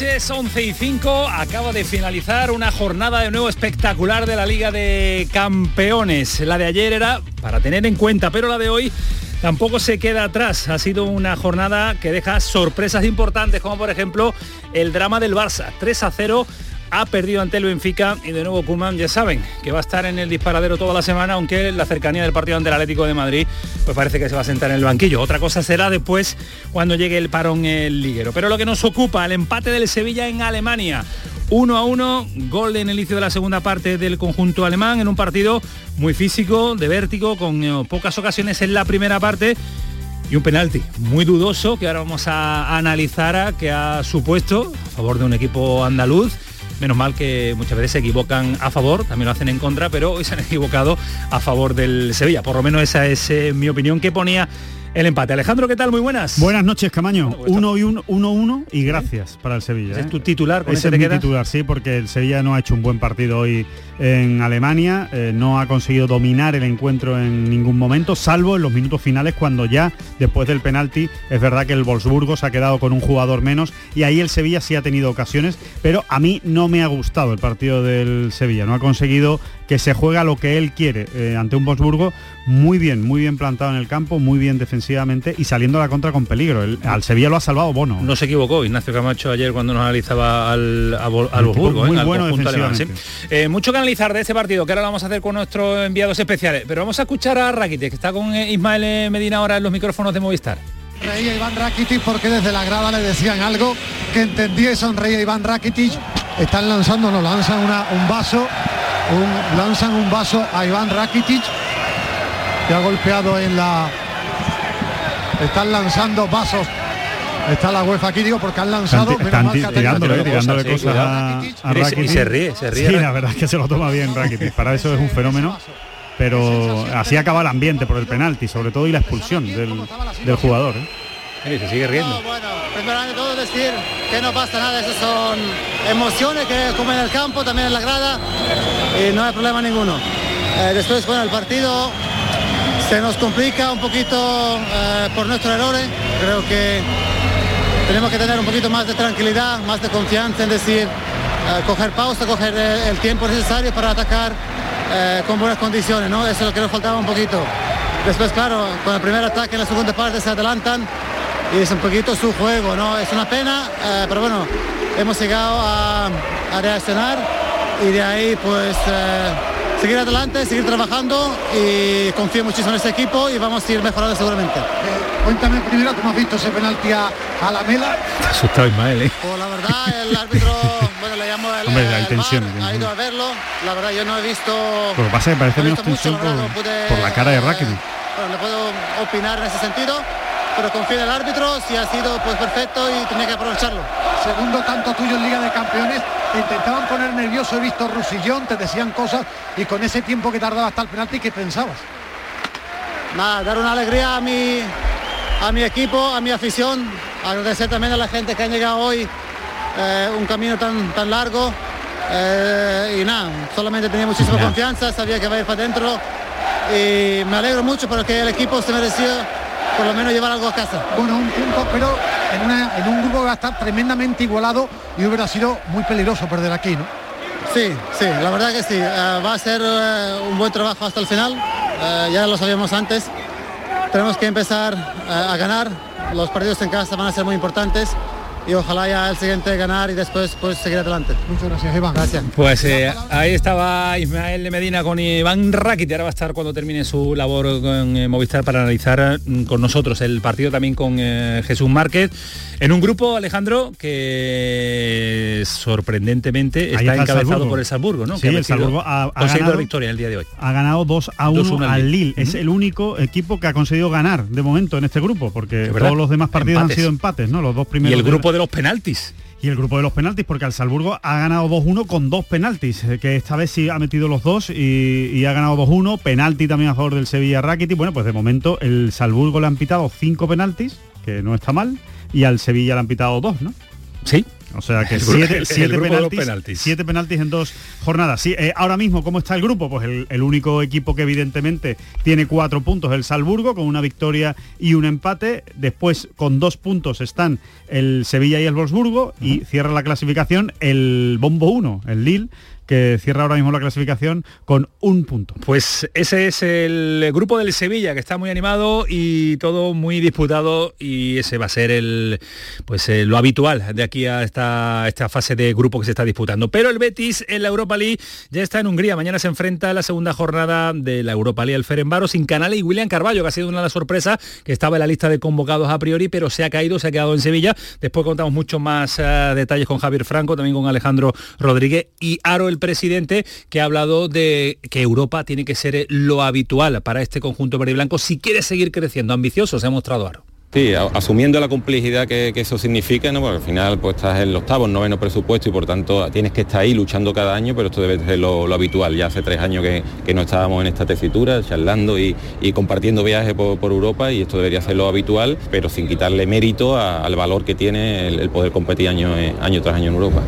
Noches, 11 y 5. Acaba de finalizar una jornada de nuevo espectacular de la Liga de Campeones. La de ayer era para tener en cuenta, pero la de hoy tampoco se queda atrás. Ha sido una jornada que deja sorpresas importantes, como por ejemplo el drama del Barça. 3 a 0 ha perdido ante el Benfica y de nuevo Kuman ya saben que va a estar en el disparadero toda la semana, aunque la cercanía del partido ante el Atlético de Madrid pues parece que se va a sentar en el banquillo. Otra cosa será después cuando llegue el parón el liguero. Pero lo que nos ocupa, el empate del Sevilla en Alemania. 1 a 1, gol en el inicio de la segunda parte del conjunto alemán en un partido muy físico, de vértigo, con eh, pocas ocasiones en la primera parte y un penalti muy dudoso que ahora vamos a analizar a, que ha supuesto a favor de un equipo andaluz Menos mal que muchas veces se equivocan a favor, también lo hacen en contra, pero hoy se han equivocado a favor del Sevilla. Por lo menos esa es eh, mi opinión que ponía el empate. Alejandro, ¿qué tal? Muy buenas. Buenas noches, Camaño. 1 y 1 uno, uno, y gracias para el Sevilla. ¿Ese ¿eh? es tu titular? ¿Con Ese es mi quedas? titular, sí, porque el Sevilla no ha hecho un buen partido hoy en Alemania, eh, no ha conseguido dominar el encuentro en ningún momento, salvo en los minutos finales cuando ya, después del penalti, es verdad que el Wolfsburgo se ha quedado con un jugador menos y ahí el Sevilla sí ha tenido ocasiones, pero a mí no me ha gustado el partido del Sevilla, no ha conseguido que se juega lo que él quiere eh, ante un Wolfsburgo muy bien, muy bien plantado en el campo, muy bien defensivamente y saliendo a la contra con peligro. El- al Sevilla lo ha salvado Bono. No se equivocó Ignacio Camacho ayer cuando nos analizaba al, a, equipo Wolfsburgo, muy ¿eh? al bueno alemán, ¿sí? Eh, mucho que analizar de este partido, que ahora lo vamos a hacer con nuestros enviados especiales, pero vamos a escuchar a Rakitic, que está con eh, Ismael eh, Medina ahora en los micrófonos de Movistar. Reía Iván Rakitic porque desde la grada le decían algo que entendía y sonreía Iván Rakitic. Están lanzando, no, lanzan una- un vaso, un- lanzan un vaso a Iván Rakitic que ha golpeado en la... Están lanzando vasos. Está la UEFA aquí, digo, porque han lanzado... Están, están tirándole, tirándole cosas, sí, cosas cuidado. a, a Mira, y se- ríe, se ríe Sí, la verdad es que se lo toma bien Rakitic. Para eso es un fenómeno. Pero así acaba el ambiente por el penalti, sobre todo y la expulsión del, del jugador. ¿eh? Se sigue riendo. No, bueno, primero de todo decir que no pasa nada, esas son emociones que como en el campo, también en la grada, y no hay problema ninguno. Eh, después, bueno, el partido se nos complica un poquito eh, por nuestros errores, creo que tenemos que tener un poquito más de tranquilidad, más de confianza en decir, eh, coger pausa, coger eh, el tiempo necesario para atacar con buenas condiciones, ¿no? Eso es lo que nos faltaba un poquito. Después, claro, con el primer ataque en la segunda parte se adelantan y es un poquito su juego, ¿no? Es una pena, pero bueno, hemos llegado a, reaccionar y de ahí pues seguir adelante, seguir trabajando y confío muchísimo en este equipo y vamos a ir mejorando seguramente. Eh, cuéntame primero cómo has visto ese penalti a, a la mela. Está asustado Ismael, ¿eh? Pues la verdad, el árbitro, bueno, le llamó el, Hombre, hay el ha ido a verlo. La verdad, yo no he visto. Lo que pasa es que parece menos tensión la verdad, por, no pude, por la cara de eh, Rakitic. Bueno, le puedo opinar en ese sentido, pero confío en el árbitro, si ha sido pues perfecto y tenía que aprovecharlo. Segundo tanto tuyo en Liga de Campeones. Te intentaban poner nervioso, he visto Rusillón, te decían cosas y con ese tiempo que tardaba hasta el penalti, ¿qué pensabas? Nada, dar una alegría a mi, a mi equipo, a mi afición, agradecer también a la gente que han llegado hoy eh, un camino tan, tan largo. eh, y nada, solamente tenía muchísima confianza, sabía que iba a ir para adentro y me alegro mucho porque el equipo se mereció por lo menos llevar algo a casa. Bueno, un punto, pero en, una- en un grupo que va a estar tremendamente igualado y hubiera sido muy peligroso perder aquí, ¿no? Sí, sí, la verdad que sí. Eh, va a ser eh, un buen trabajo hasta el final. Eh, ya lo sabíamos antes. Tenemos que empezar a ganar. Los partidos en casa van a ser muy importantes y ojalá ya el siguiente ganar y después pues seguir adelante. Muchas gracias, Iván. Gracias. Pues eh, ahí estaba Ismael de Medina con Iván Rakit. Ahora va a estar cuando termine su labor con eh, Movistar para analizar mm, con nosotros el partido también con eh, Jesús Márquez. En un grupo, Alejandro, que sorprendentemente está, encabezado por el Salzburgo, ¿no? Sí, que el Salzburgo ha, ha ganado, la victoria el día de hoy. Ha ganado 2 a 1 al Lille. Es el único equipo que ha conseguido ganar de momento en este grupo, porque todos los demás partidos han sido empates, ¿no? Los dos primeros. Y el grupo de los penaltis y el grupo de los penaltis, porque al Salzburgo ha ganado 2-1 con dos penaltis, eh, que esta vez sí ha metido los dos y, y ha ganado 2-1, penalti también a favor del Sevilla Rakitic. Bueno, pues de momento el Salzburgo le han pitado cinco penaltis, que no está mal, y al Sevilla le han pitado dos, ¿no? Sí, o sea que siete, siete penaltis, penaltis, siete penaltis en dos jornadas. Sí, eh, ahora mismo, ¿cómo está el grupo? Pues el, el, único equipo que evidentemente tiene cuatro puntos, el Salzburgo, con una victoria y un empate. Después, con dos puntos están el Sevilla y el Wolfsburgo. Uh -huh. Y cierra la clasificación el Bombo 1, el Lille, que cierra ahora mismo la clasificación con un punto. Pues ese es el grupo del Sevilla, que está muy animado y todo muy disputado y ese va a ser el pues eh, lo habitual de aquí a esta, esta fase de grupo que se está disputando. Pero el Betis en la Europa League ya está en Hungría. Mañana se enfrenta a la segunda jornada de la Europa League al Ferenbaro sin Canales y William Carballo, que ha sido una de las sorpresas, que estaba en la lista de convocados a priori, pero se ha caído, se ha quedado en Sevilla. Después contamos muchos más uh, detalles con Javier Franco, también con Alejandro Rodríguez y Aro el presidente que ha hablado de que Europa tiene que ser lo habitual para este conjunto verde y blanco si quiere seguir creciendo. Ambicioso se ha mostrado Aro. Sí, asumiendo la complejidad que, eso significa, ¿no? Porque al final pues estás en el octavo, noveno presupuesto y por tanto tienes que estar ahí luchando cada año, pero esto debe ser lo, habitual. Ya hace tres años que, no estábamos en esta tesitura, charlando y, compartiendo viajes por, Europa y esto debería ser lo habitual, pero sin quitarle mérito al valor que tiene el, el poder competir año, año tras año en Europa.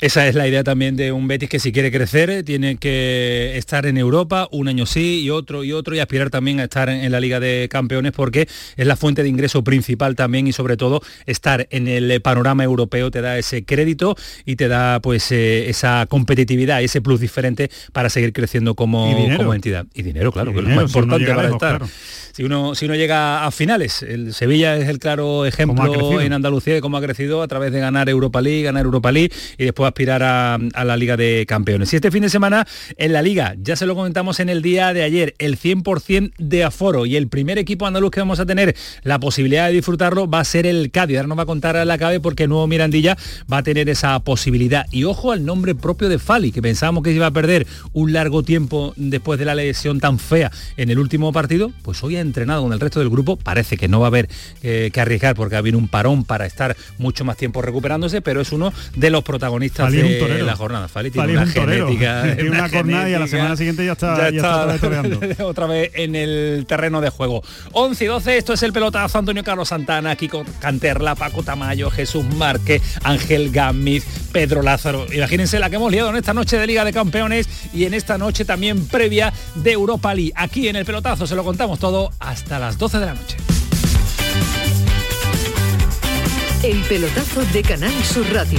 Esa es la idea también de un Betis que si quiere crecer tiene que estar en Europa un año sí y otro y otro y aspirar también a estar en, en la Liga de Campeones porque es la fuente de ingreso principal también y sobre todo estar en el panorama europeo te da ese crédito y te da pues eh, esa competitividad, ese plus diferente para seguir creciendo como, como entidad. Y dinero, claro, y que dinero, es lo más importante para lejos, estar. Claro. Si uno, si uno llega a finales, el Sevilla es el claro ejemplo en Andalucía de cómo ha crecido a través de ganar Europa League, ganar Europa League y después aspirar a, la Liga de Campeones. Y este fin de semana en la Liga, ya se lo comentamos en el día de ayer, el 100% de aforo y el primer equipo andaluz que vamos a tener la posibilidad de disfrutarlo va a ser el Cádiz. Ahora nos va a contar a la CABE porque nuevo Mirandilla va a tener esa posibilidad. Y ojo al nombre propio de Fali, que pensábamos que iba a perder un largo tiempo después de la lesión tan fea en el último partido, pues hoy ha entrenado con el resto del grupo. Parece que no va a haber eh, que arriesgar porque ha habido un parón para estar mucho más tiempo recuperándose, pero es uno de los protagonistas Fali de la jornada. Fali tiene Fali una genética. tiene una, una jornada y a la semana siguiente ya está, ya, ya está, está otra, vez en el terreno de juego. 11 y 12, esto es el pelotazo Antonio Carlos Santana, Kiko Canterla, Paco Tamayo, Jesús Márquez, Ángel Gámez, Pedro Lázaro. Imagínense la que hemos liado en esta noche de Liga de Campeones y en esta noche también previa de Europa League. Aquí en el pelotazo se lo contamos todo hasta las 12 de la noche. El pelotazo de Canal Sur Radio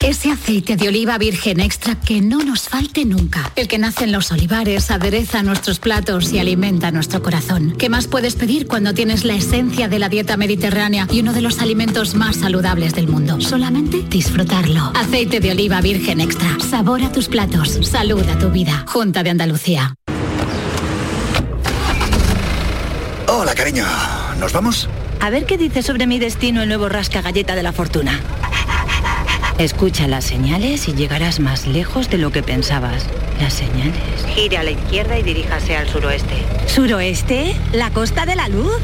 Ese aceite de oliva virgen extra que no nos falte nunca. El que nace en los olivares, adereza nuestros platos y alimenta nuestro corazón. ¿Qué más puedes pedir cuando tienes la esencia de la dieta mediterránea y uno de los alimentos más saludables del mundo? Solamente disfrutarlo. Aceite de oliva virgen extra. Sabor a tus platos. Salud a tu vida. Junta de Andalucía. Hola, cariño. ¿Nos vamos? A ver qué dice sobre mi destino el nuevo rasca galleta de la fortuna. Escucha las señales y llegarás más lejos de lo que pensabas. Las señales. Gire a la izquierda y diríjase al suroeste. ¿Suroeste? ¿La costa de la luz?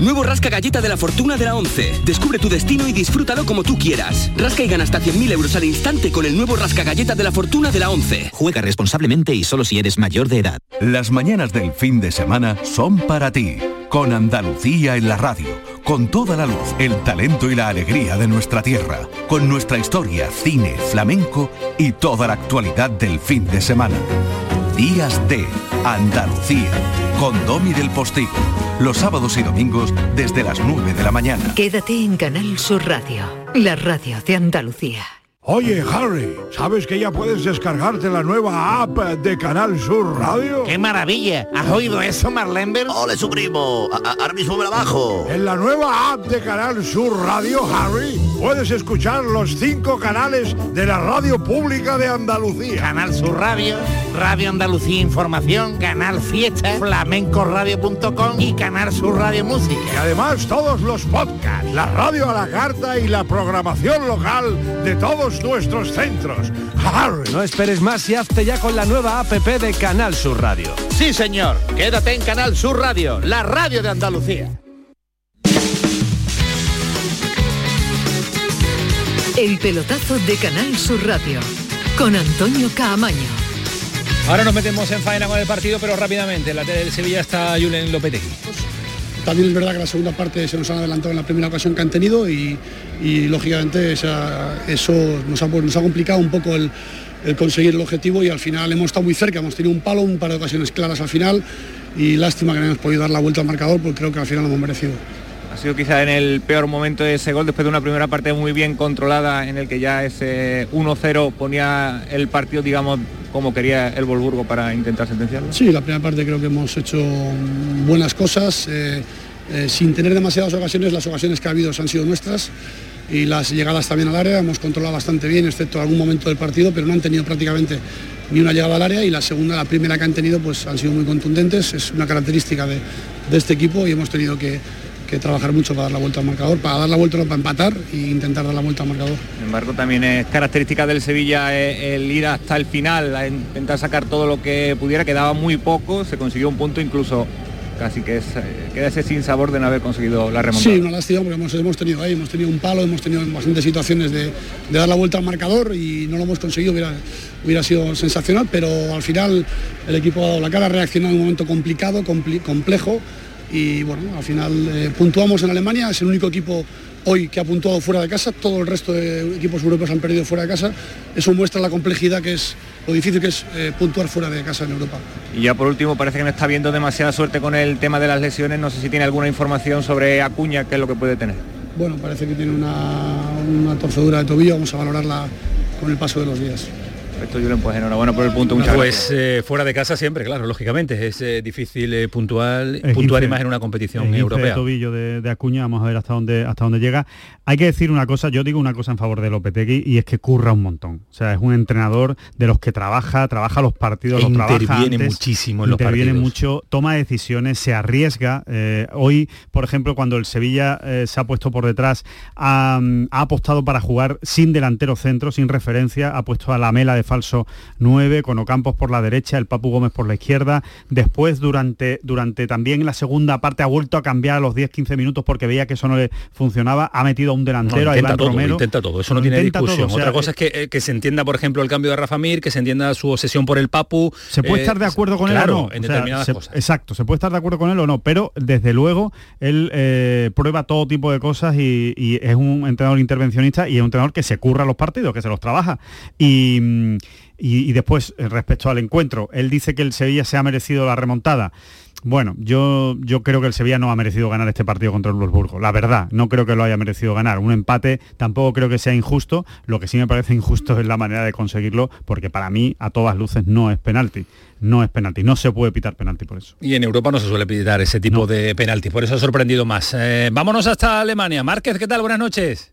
Nuevo Rasca Galleta de la Fortuna de la 11. Descubre tu destino y disfrútalo como tú quieras. Rasca y gana hasta 100.000 euros al instante con el nuevo Rasca Galleta de la Fortuna de la 11. Juega responsablemente y solo si eres mayor de edad. Las mañanas del fin de semana son para ti. Con Andalucía en la radio. Con toda la luz, el talento y la alegría de nuestra tierra. Con nuestra historia, cine, flamenco y toda la actualidad del fin de semana. Días de Andalucía con Domi del Postigo. Los sábados y domingos desde las 9 de la mañana. Quédate en Canal Sur Radio, la radio de Andalucía. Oye, Harry, ¿sabes que ya puedes descargarte la nueva app de Canal Sur Radio? ¡Qué maravilla! ¿Has oído eso, Marlenber? ¡Ole, su primo! A- Ahora mismo me la bajo. En la nueva app de Canal Sur Radio, Harry, puedes escuchar los cinco canales de la radio pública de Andalucía. Canal Sur Radio, Radio Andalucía Información, Canal Fiesta, flamencoradio.com y Canal Sur Radio Música. Y además todos los podcasts, la radio a la carta y la programación local de todos nuestros centros. No esperes más y hazte ya con la nueva APP de Canal Sur Radio. Sí, señor. Quédate en Canal Sur Radio, la radio de Andalucía. El pelotazo de Canal Sur Radio con Antonio Caamaño. Ahora nos metemos en faena con el partido, pero rápidamente. En la tele del Sevilla está Julen Lopetegui. También es verdad que la segunda parte se nos han adelantado en la primera ocasión que han tenido y, lógicamente eso nos ha, nos ha complicado un poco el, el conseguir el objetivo y al final hemos estado muy cerca, hemos tenido un palo, un par de ocasiones claras al final y lástima que no hemos podido dar la vuelta al marcador porque creo que al final lo hemos merecido. Ha sido quizá en el peor momento de ese gol, después de una primera parte muy bien controlada, en el que ya ese 1-0 ponía el partido, digamos, como quería el Volburgo para intentar sentenciarlo. Sí, la primera parte creo que hemos hecho buenas cosas, eh, eh, sin tener demasiadas ocasiones, las ocasiones que ha habido han sido nuestras y las llegadas también al área, hemos controlado bastante bien, excepto algún momento del partido, pero no han tenido prácticamente ni una llegada al área y la segunda, la primera que han tenido, pues han sido muy contundentes, es una característica de este equipo y hemos tenido que, que trabajar mucho para dar la vuelta al marcador, para dar la vuelta, no, para empatar e intentar dar la vuelta al marcador. Sin embargo, también es característica del Sevilla eh, el ir hasta el final, a intentar sacar todo lo que pudiera, quedaba muy poco, se consiguió un punto incluso casi que es, eh, queda ese sin sabor de no haber conseguido la remontada. Sí, una lástima porque hemos, hemos tenido ahí, hemos tenido un palo, hemos tenido bastantes situaciones de, de dar la vuelta al marcador y no lo hemos conseguido, hubiera, hubiera sido sensacional, pero al final el equipo ha dado la cara, ha reaccionado en un momento complicado, compli- complejo y bueno, al final eh, puntuamos en Alemania, es el único equipo hoy que ha puntuado fuera de casa, todo el resto de equipos europeos han perdido fuera de casa, eso muestra la complejidad que es, lo difícil que es eh, puntuar fuera de casa en Europa. Y ya por último, parece que no está viendo demasiada suerte con el tema de las lesiones, no sé si tiene alguna información sobre Acuña, qué es lo que puede tener. Bueno, parece que tiene una, una torcedura de tobillo, vamos a valorarla con el paso de los días. Esto Julen, pues enhorabuena por el punto, muchas Pues gracias. eh, fuera de casa siempre, claro, lógicamente. Es eh, difícil eh, puntual, El puntuar y 15 más en una competición el 15 europea. de tobillo de, de Acuña, vamos a ver hasta dónde hasta dónde llega. Hay que decir una cosa, yo digo una cosa en favor de Lopetegui y es que curra un montón. O sea, es un entrenador de los que trabaja, trabaja los partidos, E los trabaja interviene antes, muchísimo en los interviene partidos. mucho, toma decisiones, se arriesga. Eh, hoy, por ejemplo, cuando el Sevilla eh, se ha puesto por detrás, ha, ha apostado para jugar sin delantero centro, sin referencia, ha puesto a la mela de falso 9, con Ocampos por la derecha, el Papu Gómez por la izquierda. Después, durante, durante también la segunda parte, ha vuelto a cambiar a los 10-15 minutos porque veía que eso no le funcionaba. Ha metido a un delantero, No, a intenta Iván todo, Romero. intenta todo, eso no tiene discusión. todo, o sea, Otra cosa es que, eh, que se entienda, por ejemplo, el cambio de Rafa Mir, que se entienda su obsesión por el Papu. Se puede eh, estar de acuerdo con claro, él o no. en O sea, determinadas se- cosas. Exacto, se puede estar de acuerdo con él o no, pero desde luego él eh, prueba todo tipo de cosas y, y es un entrenador intervencionista y es un entrenador que se curra los partidos, que se los trabaja. Y, mm, y- y después, eh, respecto al encuentro, él dice que el Sevilla se ha merecido la remontada. Bueno, yo, yo creo que el Sevilla no ha merecido ganar este partido contra el Wolfsburgo. La verdad, no creo que lo haya merecido ganar. Un empate tampoco creo que sea injusto. Lo que sí me parece injusto es la manera de conseguirlo, porque para mí, a todas luces, no es penalti. No es penalti. No se puede pitar penalti por eso. Y en Europa no se suele pitar ese tipo de penaltis, por eso ha sorprendido más. Eh, vámonos hasta Alemania. Márquez, ¿qué tal? Buenas noches.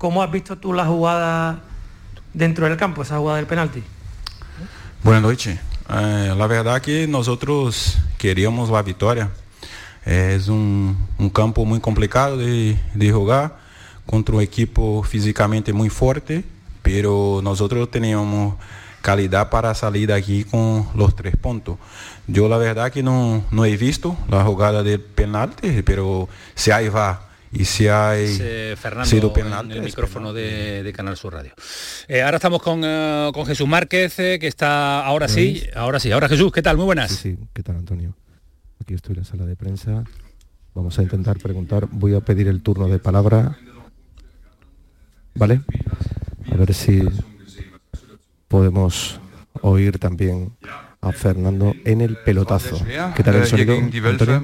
¿Cómo has visto tú la jugada dentro del campo, esa jugada del penalti? Boa noite. Eh, la verdad que nosotros queríamos la victoria. Es un, un campo muy complicado de, de jugar contra un equipo físicamente muy fuerte, pero nosotros teníamos calidad para salir de aquí con los tres puntos. Yo la verdad que no, no he visto la jugada del penalti, pero si hay va y si hay Eh, Fernando sido en penalti, el es micrófono de, de Canal Sur Radio. Eh, ahora estamos con, eh, con Jesús Márquez, eh, que está ahora sí, ahora sí, ahora Jesús, ¿qué tal? Muy buenas. Sí, sí, ¿qué tal Antonio? Aquí estoy en la sala de prensa. Vamos a intentar preguntar. Voy a pedir el turno de palabra. ¿Vale? A ver si podemos oír también a Fernando en el pelotazo. ¿Qué tal el sonido? Antonio?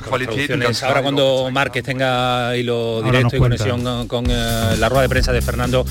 Qualitäten ganz Ahora cuando Márquez tenga hilo directo y conexión con, eh, la rueda de prensa de Fernando,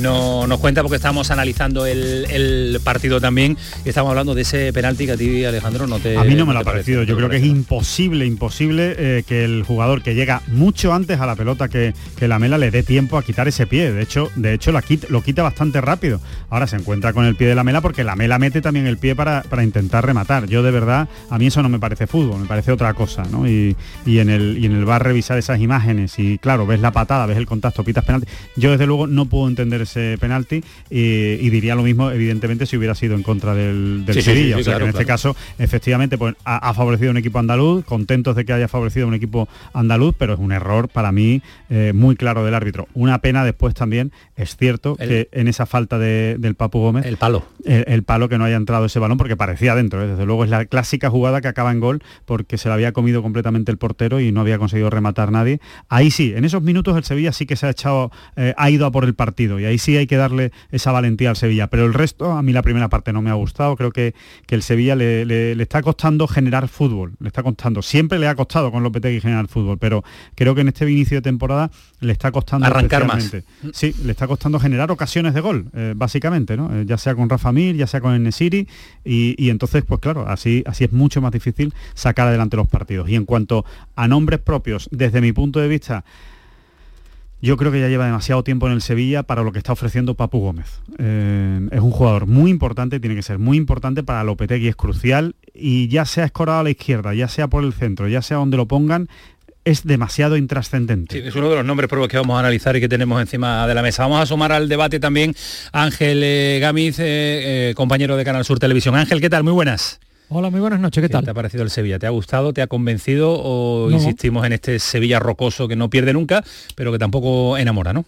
no, nos cuenta porque estamos analizando el, el partido también y estamos hablando de ese penalti que a ti, Alejandro, no te A mí no me lo ha parecido. Yo creo que es imposible, imposible eh, que el jugador que llega mucho antes a la pelota que, que la mela le dé tiempo a quitar ese pie. De hecho, de hecho la quita- lo quita bastante rápido. Ahora se encuentra con el pie de la mela porque la mela mete también el pie para, para intentar rematar. Yo de verdad, a mí eso no me parece fútbol, me parece otra cosa, ¿no? Y, y en el y en el bar revisar esas imágenes y claro, ves la patada, ves el contacto, pitas penalti. Yo desde luego no puedo entender ese penalti y, y diría lo mismo, evidentemente, si hubiera sido en contra del, del Sí, Sevilla. sí, o sea, claro, que en este caso, efectivamente, pues ha, ha favorecido a un equipo andaluz, contentos de que haya favorecido a un equipo andaluz, pero es un error para mí eh, muy claro del árbitro. Una pena después también, es cierto, El- que en esa falta de- del Papu Gómez, El palo. el, el palo que no haya entrado ese balón porque parecía dentro, ¿eh? desde luego es la clásica jugada que acaba en gol porque se la había comido completamente el portero y no había conseguido rematar nadie. Ahí sí, en esos minutos el Sevilla sí que se ha echado, eh, ha ido a por el partido y ahí sí hay que darle esa valentía al Sevilla, pero el resto, a mí la primera parte no me ha gustado, creo que, que el Sevilla le, le- le está costando generar fútbol, le está costando, siempre le ha costado con Lopetegui generar fútbol, pero creo que en este inicio de temporada le está costando Arrancar más. Sí, le está costando generar ocasiones de gol, eh, básicamente, ¿no? Eh, ya sea con Rafa Mir, ya sea con Enesiri, y, y entonces, pues claro, así, así es mucho más difícil sacar adelante los partidos. Y en cuanto a nombres propios, desde mi punto de vista, yo creo que ya lleva demasiado tiempo en el Sevilla para lo que está ofreciendo Papu Gómez. Eh, es un jugador muy importante, tiene que ser muy importante para Lopetegui, es crucial, y ya sea escorado a la izquierda, ya sea por el centro, ya sea donde lo pongan, es demasiado intrascendente. Sí, es uno de los nombres que vamos a analizar y que tenemos encima de la mesa. Vamos a sumar al debate también Ángel eh, Gamiz, eh, eh, compañero de Canal Sur Televisión. Ángel, ¿qué tal? Muy buenas. Hola, muy buenas noches, ¿qué tal? te ha parecido el Sevilla? ¿Te ha gustado? ¿Te ha convencido? ¿O No. insistimos en este Sevilla rocoso que no pierde nunca, pero que tampoco enamora, ¿no?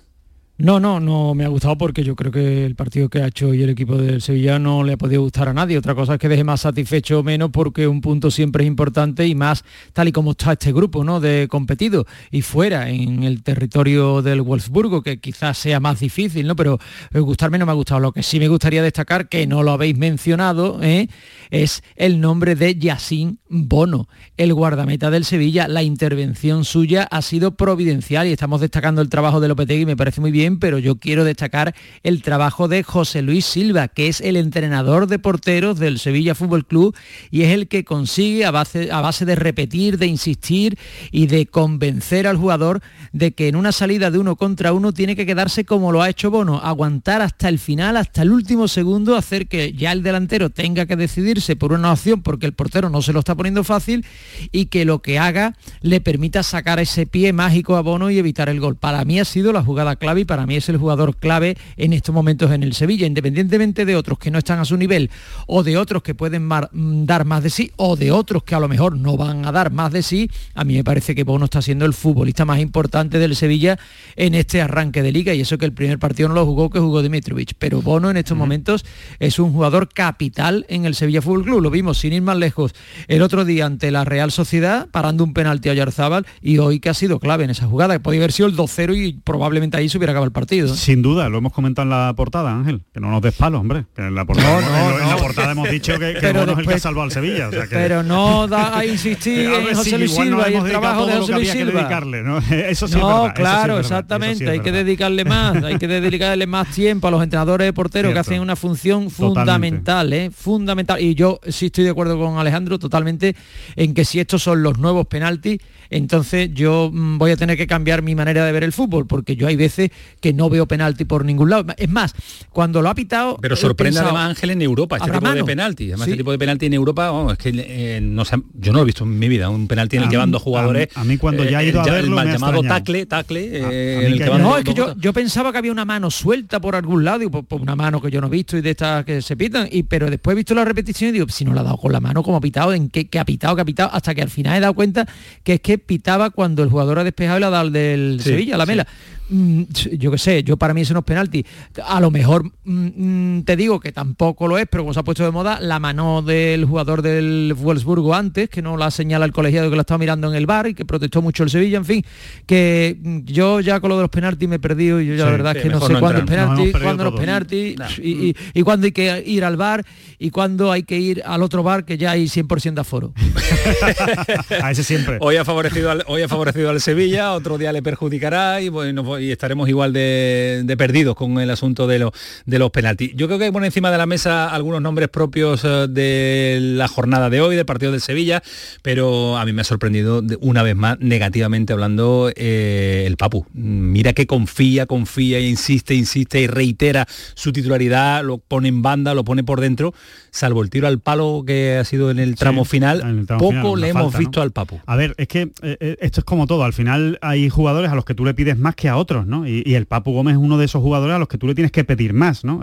No, no, no me ha gustado porque yo creo que el partido que ha hecho y el equipo del Sevilla no le ha podido gustar a nadie. Otra cosa es que deje más satisfecho o menos porque un punto siempre es importante y más tal y como está este grupo, ¿no? De competido y fuera en el territorio del Wolfsburgo, que quizás sea más difícil, ¿no? Pero gustarme no me ha gustado. Lo que sí me gustaría destacar, que no lo habéis mencionado, ¿eh? es el nombre de Yacine Bono, el guardameta del Sevilla. La intervención suya ha sido providencial y estamos destacando el trabajo de Lopetegui, me parece muy bien, pero yo quiero destacar el trabajo de José Luis Silva, que es el entrenador de porteros del Sevilla Fútbol Club y es el que consigue a base, a base de repetir, de insistir y de convencer al jugador de que en una salida de uno contra uno tiene que quedarse como lo ha hecho Bono, aguantar hasta el final, hasta el último segundo, hacer que ya el delantero tenga que decidirse por una opción porque el portero no se lo está poniendo fácil y que lo que haga le permita sacar ese pie mágico a Bono y evitar el gol. Para mí ha sido la jugada clave y para mí es el jugador clave en estos momentos en el Sevilla, independientemente de otros que no están a su nivel o de otros que pueden mar- mm, dar más de sí o de otros que a lo mejor no van a dar más de sí, a mí me parece que Bono está siendo el futbolista más importante del Sevilla en este arranque de liga y eso que el primer partido no lo jugó que jugó Dimitrovic, pero Bono en estos momentos es un jugador capital en el Sevilla Fútbol Club, lo vimos sin ir más lejos el otro día ante la Real Sociedad parando un penalti a Yarzábal y hoy que ha sido clave en esa jugada, que podía haber sido el 2-0 y probablemente ahí se hubiera acabado partido. ¿eh? Sin duda, lo hemos comentado en la portada, Ángel, que no nos des palos, hombre. Que en la portada, No, no, en, en la no. portada hemos dicho que, que Pero es el que ha salvado al Sevilla. o sea que- Pero no da a insistir A en José sí, Luis Silva y el trabajo de José Luis Silva. dedicarle, ¿no? Eso sí es no, verdad, eso sí es claro, verdad, eso exactamente. hay que dedicarle más, hay que dedicarle más tiempo a los entrenadores de porteros que hacen una función fundamental, ¿eh? fundamental. Y yo sí estoy de acuerdo con Alejandro totalmente en que si estos son los nuevos penaltis, entonces yo mm, voy a tener que cambiar mi manera de ver el fútbol, porque yo hay veces que no veo penalti por ningún lado. Es más, cuando lo ha pitado... Pero sorprende pensado, además Ángel en Europa este ¿habrá tipo de penalti. Además Sí. este tipo de penalti en Europa, es que eh, no ha- yo no lo he visto en mi vida, un penalti en el A que van dos jugadores. a mí- a mí cuando ya he eh, ido a el, verlo mal me ha llamado extrañado. tacle, tacle, eh, en el que que van No, dos- es que yo, pensaba que había una mano suelta por algún lado, digo, por, por una mano que yo no he visto y de estas que se pitan, y, pero después he visto la repetición y digo, si no la ha dado con la mano, como ha pitado, en qué, qué ha pitado, qué ha pitado, hasta que al final he dado cuenta que es que pitaba cuando el jugador ha despejado y la ha dado del Sí, Sevilla, la sí. mela. Yo qué sé, yo para mí eso no es penalti. A lo mejor mm, mm, te digo que tampoco lo es, pero como se ha puesto de moda, la mano del jugador del Wolfsburgo antes, que no la señala el colegiado que la estaba mirando en el bar y que protestó mucho el Sevilla, en fin, que yo ya con lo de los penaltis me he perdido y yo ya la verdad es que no sé cuándo es penalti, cuándo los penaltis y, y, cuándo hay que ir al bar y cuándo hay que ir al otro bar que ya hay 100% de aforo. a ese siempre. Hoy ha favorecido al, hoy ha favorecido al Sevilla, otro día le perjudicará y bueno, y estaremos igual de, perdidos con el asunto de, los de penaltis. Yo creo que hay por encima de la mesa algunos nombres propios eh, de la jornada de hoy, del partido del Sevilla, pero a mí me ha sorprendido una vez más negativamente hablando eh, el Papu. Mira que confía, confía insiste, insiste y reitera su titularidad, lo pone en banda, lo pone por dentro, salvo el tiro al palo que ha sido en el tramo final, poco le hemos visto al Papu. A ver, es que eh, esto es como todo, al final hay jugadores a los que tú le pides más que a otros, ¿no? Y, el Papu Gómez es uno de esos jugadores a los que tú le tienes que pedir más, ¿no?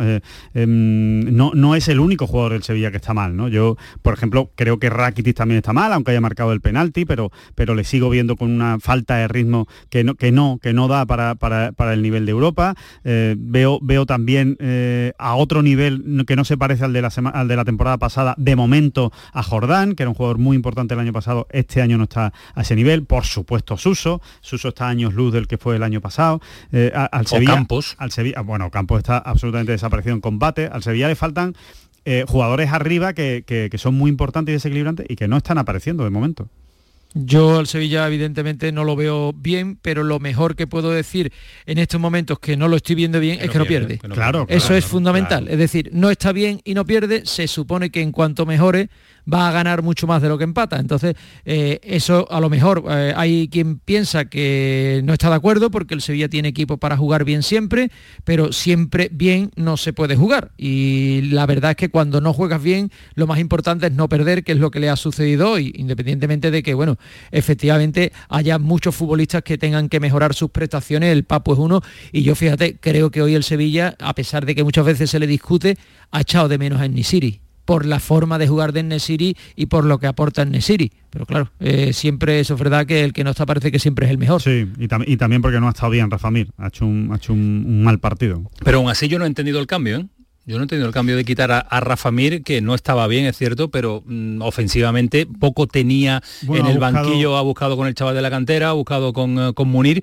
Em, no, no es el único jugador del Sevilla que está mal, ¿no? Yo, por ejemplo, creo que Rakitic también está mal, aunque haya marcado el penalti, pero, pero le sigo viendo con una falta de ritmo que no, que no, que no da para, para, el nivel de Europa. Eh, veo, veo también eh, a otro nivel que no se parece al de, la al de la temporada pasada, de momento a Jordán, que era un jugador muy importante el año pasado, este año no está a ese nivel. Por supuesto, Suso. Suso está años luz del que fue el año pasado. Eh, al Sevilla, Campos. Al Sevilla, bueno, Campos está absolutamente desaparecido en combate. Al Sevilla le faltan eh, jugadores arriba que, son muy importantes y desequilibrantes y que no están apareciendo de momento. Yo al Sevilla evidentemente no lo veo bien, pero lo mejor que puedo decir en estos momentos que no lo estoy viendo bien es que no pierde. claro, Eso es fundamental. Es decir, no está bien y no pierde, se supone que en cuanto mejore va a ganar mucho más de lo que empata. Entonces, eh, eso a lo mejor eh, hay quien piensa que no está de acuerdo porque el Sevilla tiene equipo para jugar bien siempre, pero siempre bien no se puede jugar. Y la verdad es que cuando no juegas bien, lo más importante es no perder, que es lo que le ha sucedido hoy, independientemente de que, bueno, efectivamente haya muchos futbolistas que tengan que mejorar sus prestaciones, el Papo es uno, y yo fíjate, creo que hoy el Sevilla, a pesar de que muchas veces se le discute, ha echado de menos a Nisiri por la forma de jugar de Nesiri y por lo que aporta Nesiri. Pero claro, eh, siempre eso es verdad que el que no está parece que siempre es el mejor. Sí, y, también porque no ha estado bien Rafa Mir, ha hecho, un, ha hecho un, mal partido. Pero aún así yo no he entendido el cambio, ¿eh? Yo no he entendido el cambio de quitar a, Rafa Mir, que no estaba bien, es cierto, pero mm, ofensivamente poco tenía en el banquillo, ha buscado con el chaval de la cantera, ha buscado con, eh, con Munir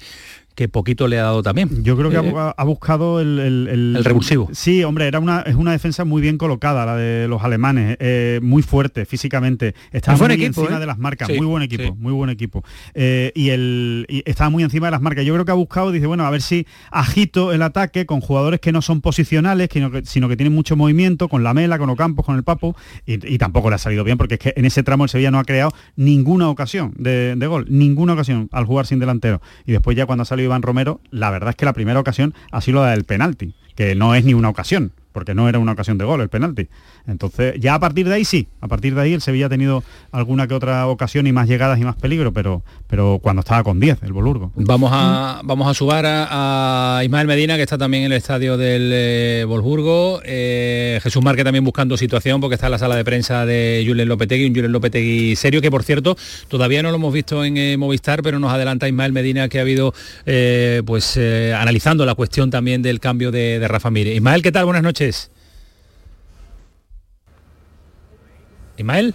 que poquito le ha dado también. Yo creo que ha, eh, buscado el, el, revulsivo. Sí, hombre, era una, es una defensa muy bien colocada, la de los alemanes, eh, muy fuerte físicamente. Estaba muy, equipo, encima ¿eh? de las marcas, muy buen equipo, muy buen equipo. y, el, estaba muy encima de las marcas. Yo creo que ha buscado, dice, bueno, a ver si agito el ataque con jugadores que no son posicionales, sino que, sino que tienen mucho movimiento, con la Mela, con Ocampos, con el Papo, y, tampoco le ha salido bien, porque es que en ese tramo el Sevilla no ha creado ninguna ocasión de, de gol, ninguna ocasión al jugar sin delantero. Y después ya cuando ha salido Iván Romero, la verdad es que la primera ocasión ha sido la del penalti, que no es ni una ocasión, porque no era una ocasión de gol el penalti. Entonces, ya a partir de ahí sí, a partir de ahí el Sevilla ha tenido alguna que otra ocasión y más llegadas y más peligro, pero, pero cuando estaba con 10, el Bolurgo. Vamos a, vamos a subar a, Ismael Medina, que está también en el estadio del eh. Eh, Jesús Marque también buscando situación, porque está en la sala de prensa de Julen Lopetegui, un Julen Lopetegui serio, que por cierto, todavía no lo hemos visto en eh, Movistar, pero nos adelanta Ismael Medina, que ha habido, pues, analizando la cuestión también del cambio de, de Rafa Mire. Ismael, ¿qué tal? Buenas noches. Ismael.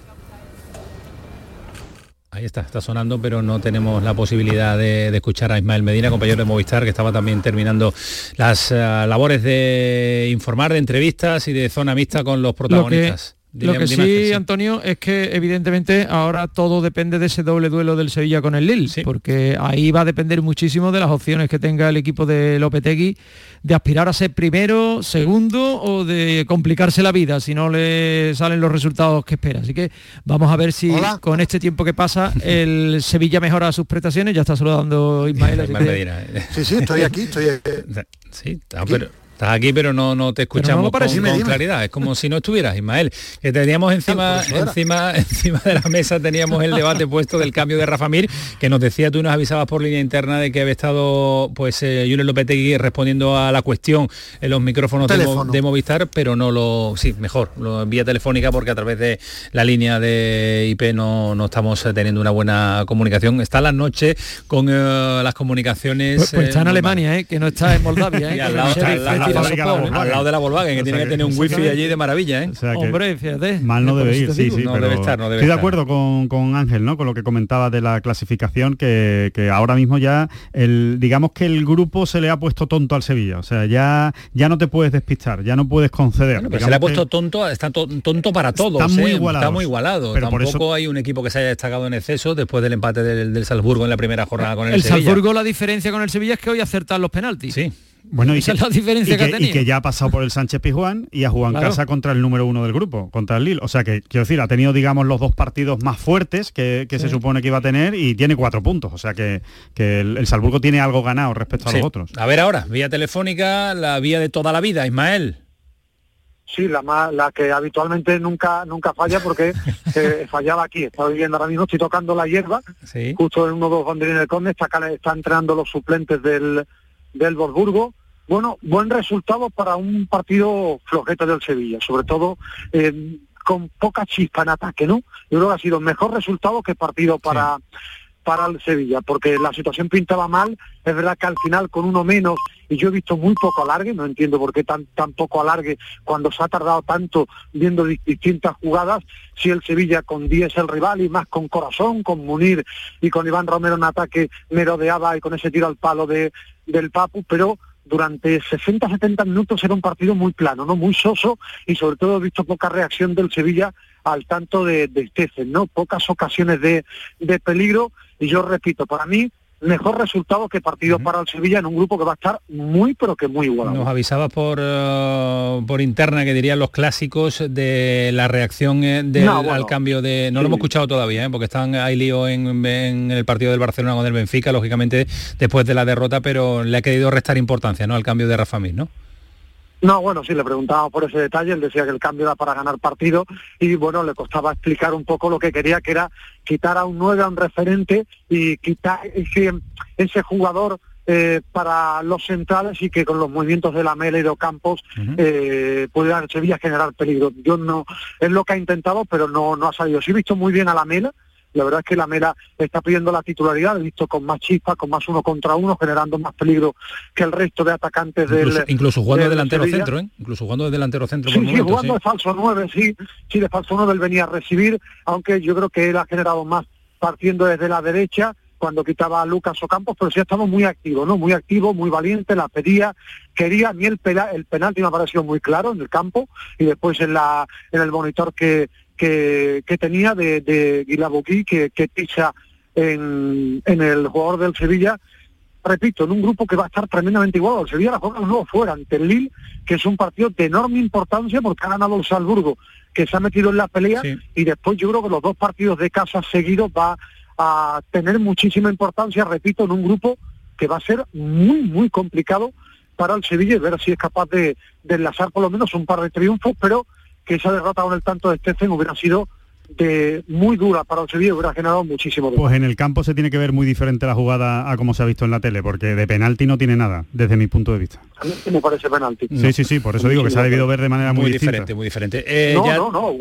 Ahí está, está sonando, pero no tenemos la posibilidad de, escuchar a Ismael Medina, compañero de Movistar, que estaba también terminando las eh, labores de informar, de entrevistas y de zona mixta con los protagonistas. Lo que sí, Antonio, es que evidentemente ahora todo depende de ese doble duelo del Sevilla con el Lille, porque ahí va a depender muchísimo de las opciones que tenga el equipo de Lopetegui de aspirar a ser primero, segundo o de complicarse la vida si no le salen los resultados que espera. Así que vamos a ver si con este tiempo que pasa el Sevilla mejora sus prestaciones. Ya está saludando Ismael. Sí, sí, estoy aquí, estoy Sí, pero Estás aquí, pero no, no te no escuchamos lo parece. con, Dime, con dime. claridad. Es como si no estuvieras, Ismael. Que teníamos encima, encima, encima de la mesa teníamos el debate puesto del cambio de Rafa Mir, que nos decía, tú nos avisabas por línea interna de que había estado pues eh, Julen Lopetegui respondiendo a la cuestión en los micrófonos de, de Movistar, pero no lo, sí, mejor, lo vía telefónica porque a través de la línea de IP no, no estamos eh, teniendo una buena comunicación. Está la noche con eh, las comunicaciones. Pues, pues eh, está en. Alemania, ¿eh? que no está en Moldavia. ¿eh? Y que al el lado, de la Volkswagen, que O tiene sea que que- tener un wifi allí de maravilla, ¿eh? O sea que Hombre, fíjate. Mal no debe ir, sí, sí. No pero debe estar, no debe estoy de acuerdo con, con Ángel, ¿no? Con lo que comentaba de la clasificación, que, que ahora mismo ya el, digamos que el grupo se le ha puesto tonto al Sevilla. O sea, ya, ya no te puedes despistar, ya no puedes conceder. Bueno, pero Digamos se le ha puesto tonto, está to- tonto para todos. Están muy ¿eh? Está muy igualado. Pero por Tampoco eso- hay un equipo que se haya destacado en exceso después del empate del, del Salzburgo en la primera jornada con el, El Sevilla. Salzburgo la diferencia con el Sevilla es que hoy acertan los penaltis. Sí. Bueno, y Esa que, es la diferencia y que ha que- y tenido. que ya ha pasado por el Sánchez Pizjuán y ha jugado en Claro. casa contra el número uno del grupo, contra el Lille. O sea que, quiero decir, ha tenido, digamos, los dos partidos más fuertes que, que se supone que iba a tener y tiene cuatro puntos. O sea que, que el, el Salzburgo tiene algo ganado respecto a Sí. los otros. A ver ahora, vía telefónica, la vía de toda la vida, Ismael. Sí, la más, la que habitualmente nunca nunca falla porque eh, fallaba aquí. Estaba viviendo ahora mismo, estoy tocando la hierba, Sí. justo en uno de los banderines del Conde, está, acá- está entrando los suplentes del, del Wolfsburgo. Bueno, buen resultado para un partido flojete del Sevilla, sobre todo eh, con poca chispa en ataque, ¿no? Yo creo que ha sido mejor resultado que partido para, para el Sevilla, porque la situación pintaba mal, es verdad que al final con uno menos, y yo he visto muy poco alargue, no entiendo por qué tan, tan poco alargue cuando se ha tardado tanto viendo di- distintas jugadas, si el Sevilla con 10 el rival y más con corazón, con Munir y con Iván Romero en ataque merodeaba y con ese tiro al palo de, del Papu, pero durante 60-70 minutos era un partido muy plano, no muy soso y sobre todo he visto poca reacción del Sevilla al tanto de, de Stéfen, ¿no? Pocas ocasiones de, de peligro y yo repito, para mí mejor resultado que partido para el Sevilla en un grupo que va a estar muy pero que muy igualado. Nos avisabas por, eh, por interna que dirían los clásicos de la reacción eh, del- No, bueno, al cambio de... No lo hemos escuchado todavía, ¿eh? porque están ahí lío en, en el partido del Barcelona con el Benfica, lógicamente después de la derrota, pero le ha querido restar importancia ¿no? al cambio de Rafa Mir, ¿no? No, bueno, sí, le preguntábamos por ese detalle, él decía que el cambio era para ganar partido y bueno, le costaba explicar un poco lo que quería, que era quitar a un 9, a un referente y quitar ese, ese jugador eh, para los centrales y que con los movimientos de la Mela y de Ocampos eh, pudiera Sevilla generar peligro. Yo no, es lo que ha intentado, pero no, no ha salido. Sí he visto muy bien a la Mela, la verdad es que la Mela está pidiendo la titularidad, he visto con más chispa, con más uno contra uno, generando más peligro que el resto de atacantes del Incluso, incluso jugando de del delantero Sevilla. centro, ¿eh? Incluso jugando de delantero centro Sí, por sí, jugando de falso 9, sí, sí, de falso 9 él venía a recibir, aunque yo creo que él ha generado más partiendo desde la derecha cuando quitaba a Lucas Ocampos, pero sí ha estado muy activo, ¿no? Muy activo, muy valiente, la pedía, quería, a mí el, pela- el penalti me ha parecido muy claro en el campo y después en la en el monitor que, que, que tenía de, de que, que pisa en, en el jugador del Sevilla, repito, en un grupo que va a estar tremendamente igual. El Sevilla la juega nuevo fuera ante el Lille, que es un partido de enorme importancia porque ha ganado el Salzburgo, que se ha metido en la pelea y después yo creo que los dos partidos de casa seguidos va a tener muchísima importancia, repito, en un grupo que va a ser muy, muy complicado para el Sevilla y ver si es capaz de, de enlazar por lo menos un par de triunfos, pero que esa derrota con el tanto de Stephen hubiera sido de muy dura para el Sevilla hubiera generado muchísimo Pues en el campo se tiene que ver muy diferente la jugada a como se ha visto en la tele, porque de penalti no tiene nada, desde mi punto de vista. A mí sí me parece penalti. Sí, sí, sí, por eso digo que se ha debido ver de manera muy, Muy distinta. diferente, muy diferente. Eh, no, ya- no, no,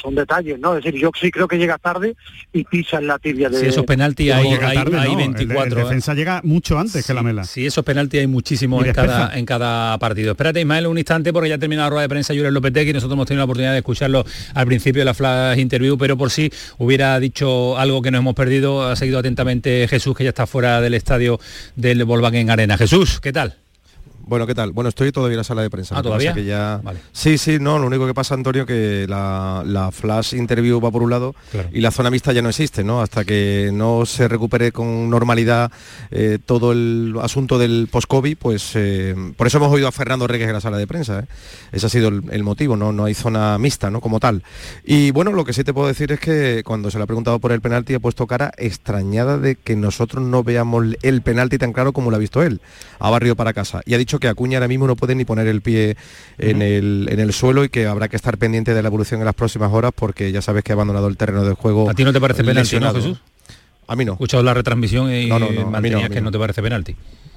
son detalles, ¿no? Es decir, yo sí creo que llega tarde y pisa en la tibia de... Si esos penaltis hay, hay, tarde, hay no, el- 24. El, ¿eh? defensa llega mucho antes que la mela. Sí, esos penaltis hay muchísimos en cada, en cada partido. Espérate, Ismael, un instante, porque ya ha terminado la rueda de prensa Julen Lopetegui y nosotros hemos tenido la oportunidad de escucharlo al principio de la flash interview, pero por si hubiera dicho algo que nos hemos perdido, ha seguido atentamente Jesús, que ya está fuera del estadio del Volkswagen Arena. Jesús, ¿qué tal? Bueno, ¿qué tal? Bueno, estoy todavía en la sala de prensa. Ah, ¿todavía? que ya... Vale. Sí, sí, no, lo único que pasa, Antonio, que la, la flash interview va por un lado y la zona mixta ya no existe, ¿no? Hasta que no se recupere con normalidad eh, todo el asunto del post-COVID, pues eh, por eso hemos oído a Fernando Regues en la sala de prensa, ¿eh? Ese ha sido el, el motivo, ¿no? No hay zona mixta, ¿no? Como tal. Y bueno, lo que sí te puedo decir es que cuando se le ha preguntado por el penalti ha puesto cara extrañada de que nosotros no veamos el penalti tan claro como lo ha visto él. Ha barrido para casa. Y ha dicho que Acuña ahora mismo no puede ni poner el pie en, el, en el suelo y que habrá que estar pendiente de la evolución en las próximas horas porque ya sabes que ha abandonado el terreno del juego. ¿A ti no te parece penalti, no. Jesús? A mí no. He escuchado la retransmisión y No, no, no, a mí no, mantenías a mí que no. no te parece penalti.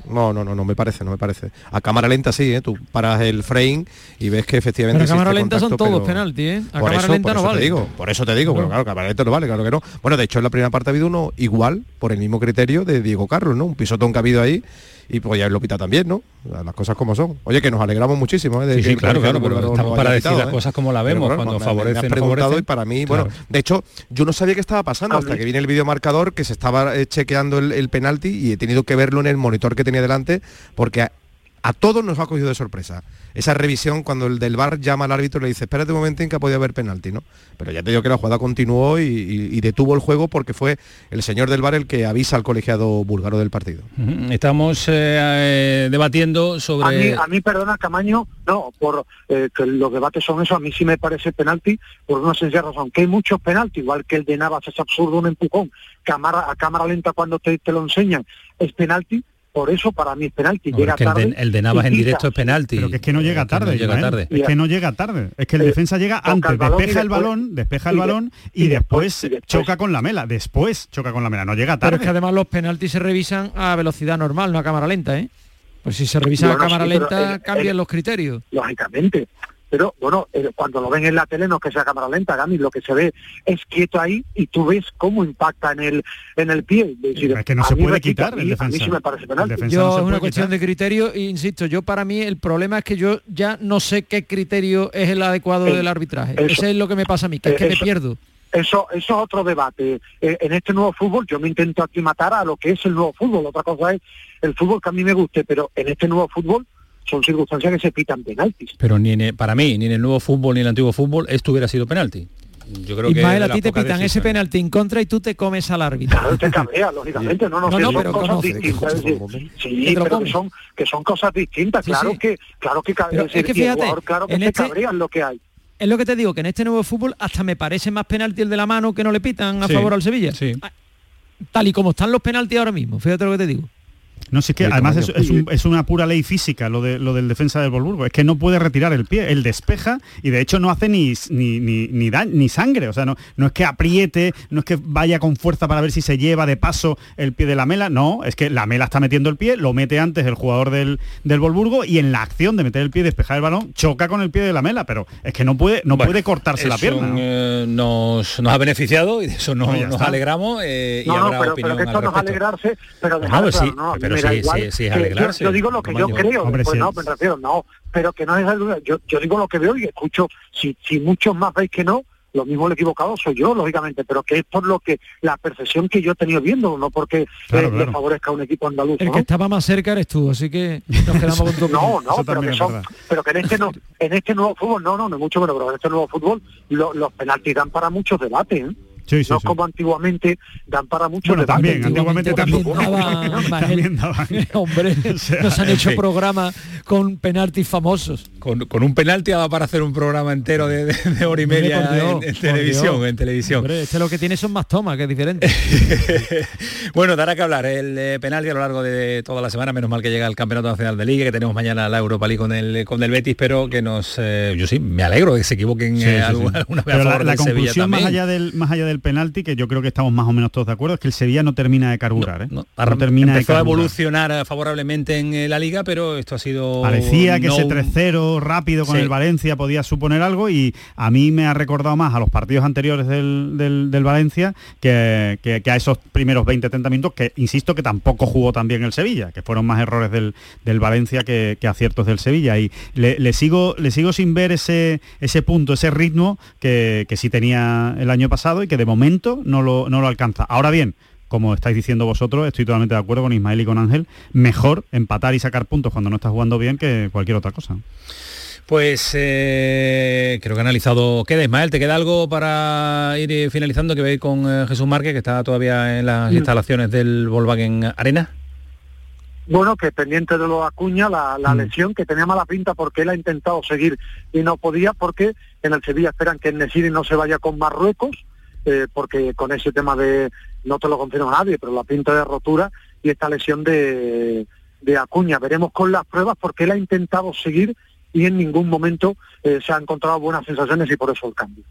No, no, no, no me parece, no me parece. A cámara lenta sí, ¿eh? tú paras el frame y ves que efectivamente Pero a cámara existe lenta son contacto, todos pero- penalti, ¿eh? A por cámara eso, lenta por no eso vale. Te digo, por eso te digo, Claro. pero claro, cámara lenta no vale, claro que no. Bueno, de hecho en la primera parte ha habido uno igual, por el mismo criterio de Diego Carlos, ¿no? Un pisotón que ha habido ahí y pues ya lo pita también, ¿no? Las cosas como son. Oye, que nos alegramos muchísimo, ¿eh? de Sí, que sí, claro, claro, pero estamos para decir pitado, las ¿eh? cosas como la vemos, Pero, cuando me- me has preguntado favorece. y para mí, Claro. bueno, de hecho, yo no sabía qué estaba pasando hasta que viene el videomarcador que se estaba eh, chequeando el, el penalti y he tenido que verlo en el monitor que tenía delante porque a, todos nos ha cogido de sorpresa. Esa revisión cuando el del bar llama al árbitro y le dice, espérate un momento en que podía haber penalti, ¿no? Pero ya te digo que la jugada continuó y, y- y detuvo el juego porque fue el señor del bar el que avisa al colegiado búlgaro del partido. Estamos eh, eh, debatiendo A mí, sobre... a mí, perdona, Camaño, no, por eh, que los debates son eso, a mí sí me parece penalti por una sencilla razón, que hay muchos penaltis, igual que el de Navas es absurdo un empujón, cámara, a cámara lenta cuando te, te lo enseñan es penalti, por eso para mí es penalti, No, llega es que el tarde. de, el de Navas en directo es penalti. Pero que es que no llega Eh, tarde, no llega Ismael. tarde. Es que no llega tarde. Es que el Eh, defensa llega antes, despeja el balón, despeja el balón y, y después, después- y después- choca con la mela. Después choca con la mela, no llega Pero tarde. es que además los penaltis se revisan a velocidad normal, no a cámara lenta, ¿eh? Pues si se revisan Bueno, a cámara sí, pero lenta, el- cambian el- los criterios. lógicamente. Pero bueno, eh, cuando lo ven en la tele no es que sea cámara lenta, Gami, lo que se ve es quieto ahí y tú ves cómo impacta en el en el pie. Es, decir, Es que no a se puede me quita, quitar el defensa. A mí sí me parece penalti. El defensa Yo no es una cuestión quitar. de criterio e insisto, yo para mí el problema es que yo ya no sé qué criterio es el adecuado Eh, del arbitraje. eso. Ese es lo que me pasa a mí, que es Eh, que me eso. pierdo. Eso, eso es otro debate. Eh, en este nuevo fútbol yo me intento aclimatar a lo que es el nuevo fútbol. Otra cosa es el fútbol que a mí me guste, pero en este nuevo fútbol son circunstancias que se pitan penaltis. Pero ni en el- para mí, ni en el nuevo fútbol ni en el antiguo fútbol, esto hubiera sido penalti. Yo creo que Ismael, a ti te pitan ese penalti en contra y tú te comes al árbitro. Claro, te cabrea, lógicamente, no, no, No, son pero cosas conoce. distintas. decir, sí, Que lo pero que son, que son cosas distintas, Sí, claro sí. que, claro que, Pero es decir, es que fíjate, jugador, claro que en se este- cabrea en lo que hay. Es lo que te digo, que en este nuevo fútbol hasta me parece más penalti el de la mano que no le pitan a Sí, favor al Sevilla. sí. Tal y como están los penaltis ahora mismo, fíjate lo que te digo. No, sí que Sí, además es, es un- es una pura ley física lo, de, lo del defensa del Volburgo. Es que no puede retirar el pie, él despeja y de hecho no hace ni, ni, ni, ni, da- ni sangre. O sea, no, no es que apriete, no es que vaya con fuerza para ver si se lleva de paso el pie de la mela. No, es que la mela está metiendo el pie, lo mete antes el jugador del, del Volburgo y en la acción de meter el pie y despejar el balón, choca con el pie de la mela. Pero es que no puede, no Bueno, puede cortarse la pierna. ¿no? eh, nos, nos ha beneficiado y de eso nos, No, nos está. alegramos eh, y No, no, habrá pero, opinión pero que esto al no es respecto. alegrarse, No, pues sí, pero me da sí, igual, sí, sí yo- digo lo que yo creo, Hombre, pues sí no, es. me refiero, no, pero que no es algo- yo, yo digo lo que veo y escucho, si, si muchos más veis que no, lo mismo el equivocado soy yo, lógicamente, pero que es por lo que, la percepción que yo he tenido viendo, no porque Claro, eh, le claro. favorezca a un equipo andaluz, El ¿no? que estaba más cerca eres tú, así que nos quedamos con tu. No, no, pero que son, pero que en este no, en este nuevo fútbol, no, no, no mucho menos, pero en este nuevo fútbol lo- los penaltis dan para muchos debates, ¿eh? Sí, sí, no sí. como antiguamente dan para muchos Bueno, también, antiguamente también. daban, Manuel. También daban. Hombre, O sea, nos han hecho programas con penaltis famosos. Con, con un penalti daba para hacer un programa entero de, de- de hora y media Dios, en, televisión, Dios. en televisión. Hombre, este lo que tiene son más tomas, que es diferente. bueno, dará que hablar el eh, penalti a lo largo de toda la semana, menos mal que llega el Campeonato Nacional de Liga, que tenemos mañana la Europa League con el, con el Betis, pero que nos... eh, yo sí, me alegro de que se equivoquen Sí, eh, sí, sí. alguna, alguna vez Pero a la, favor la Sevilla conclusión más también. allá del más allá del penalti que yo creo que estamos más o menos todos de acuerdo es que el Sevilla no termina de carburar ¿eh? No, No termina de a evolucionar eh, favorablemente en eh, la liga, pero esto ha sido... Parecía que no ese un- 3-0 rápido con Sí. el Valencia podía suponer algo y a mí me ha recordado más a los partidos anteriores del, del- del Valencia que, que- que a esos primeros 20-30 minutos que insisto que tampoco jugó tan bien el Sevilla, que fueron más errores del, del Valencia que, que aciertos del Sevilla y le, le sigo, le sigo sin ver ese, ese punto, ese ritmo que, que sí tenía el año pasado y que de momento no lo, no lo alcanza. Ahora bien, como estáis diciendo vosotros, estoy totalmente de acuerdo con Ismael y con Ángel, mejor empatar y sacar puntos cuando no estás jugando bien que cualquier otra cosa. Pues eh, creo que ha analizado. ¿Queda Ismael? ¿Te queda algo para ir eh, finalizando? Que veis con eh, Jesús Márquez, que está todavía en las Mm. instalaciones del Volkswagen Arena. Bueno, que pendiente de lo Acuña, la, la Mm. lesión que tenía mala pinta porque él ha intentado seguir y no podía porque en el Sevilla esperan que el Nesiri no se vaya con Marruecos, eh, porque con ese tema de, no te lo confirma nadie, pero la pinta de rotura y esta lesión de, de Acuña. Veremos con las pruebas porque él ha intentado seguir y en ningún momento eh, se ha encontrado buenas sensaciones y por eso el cambio.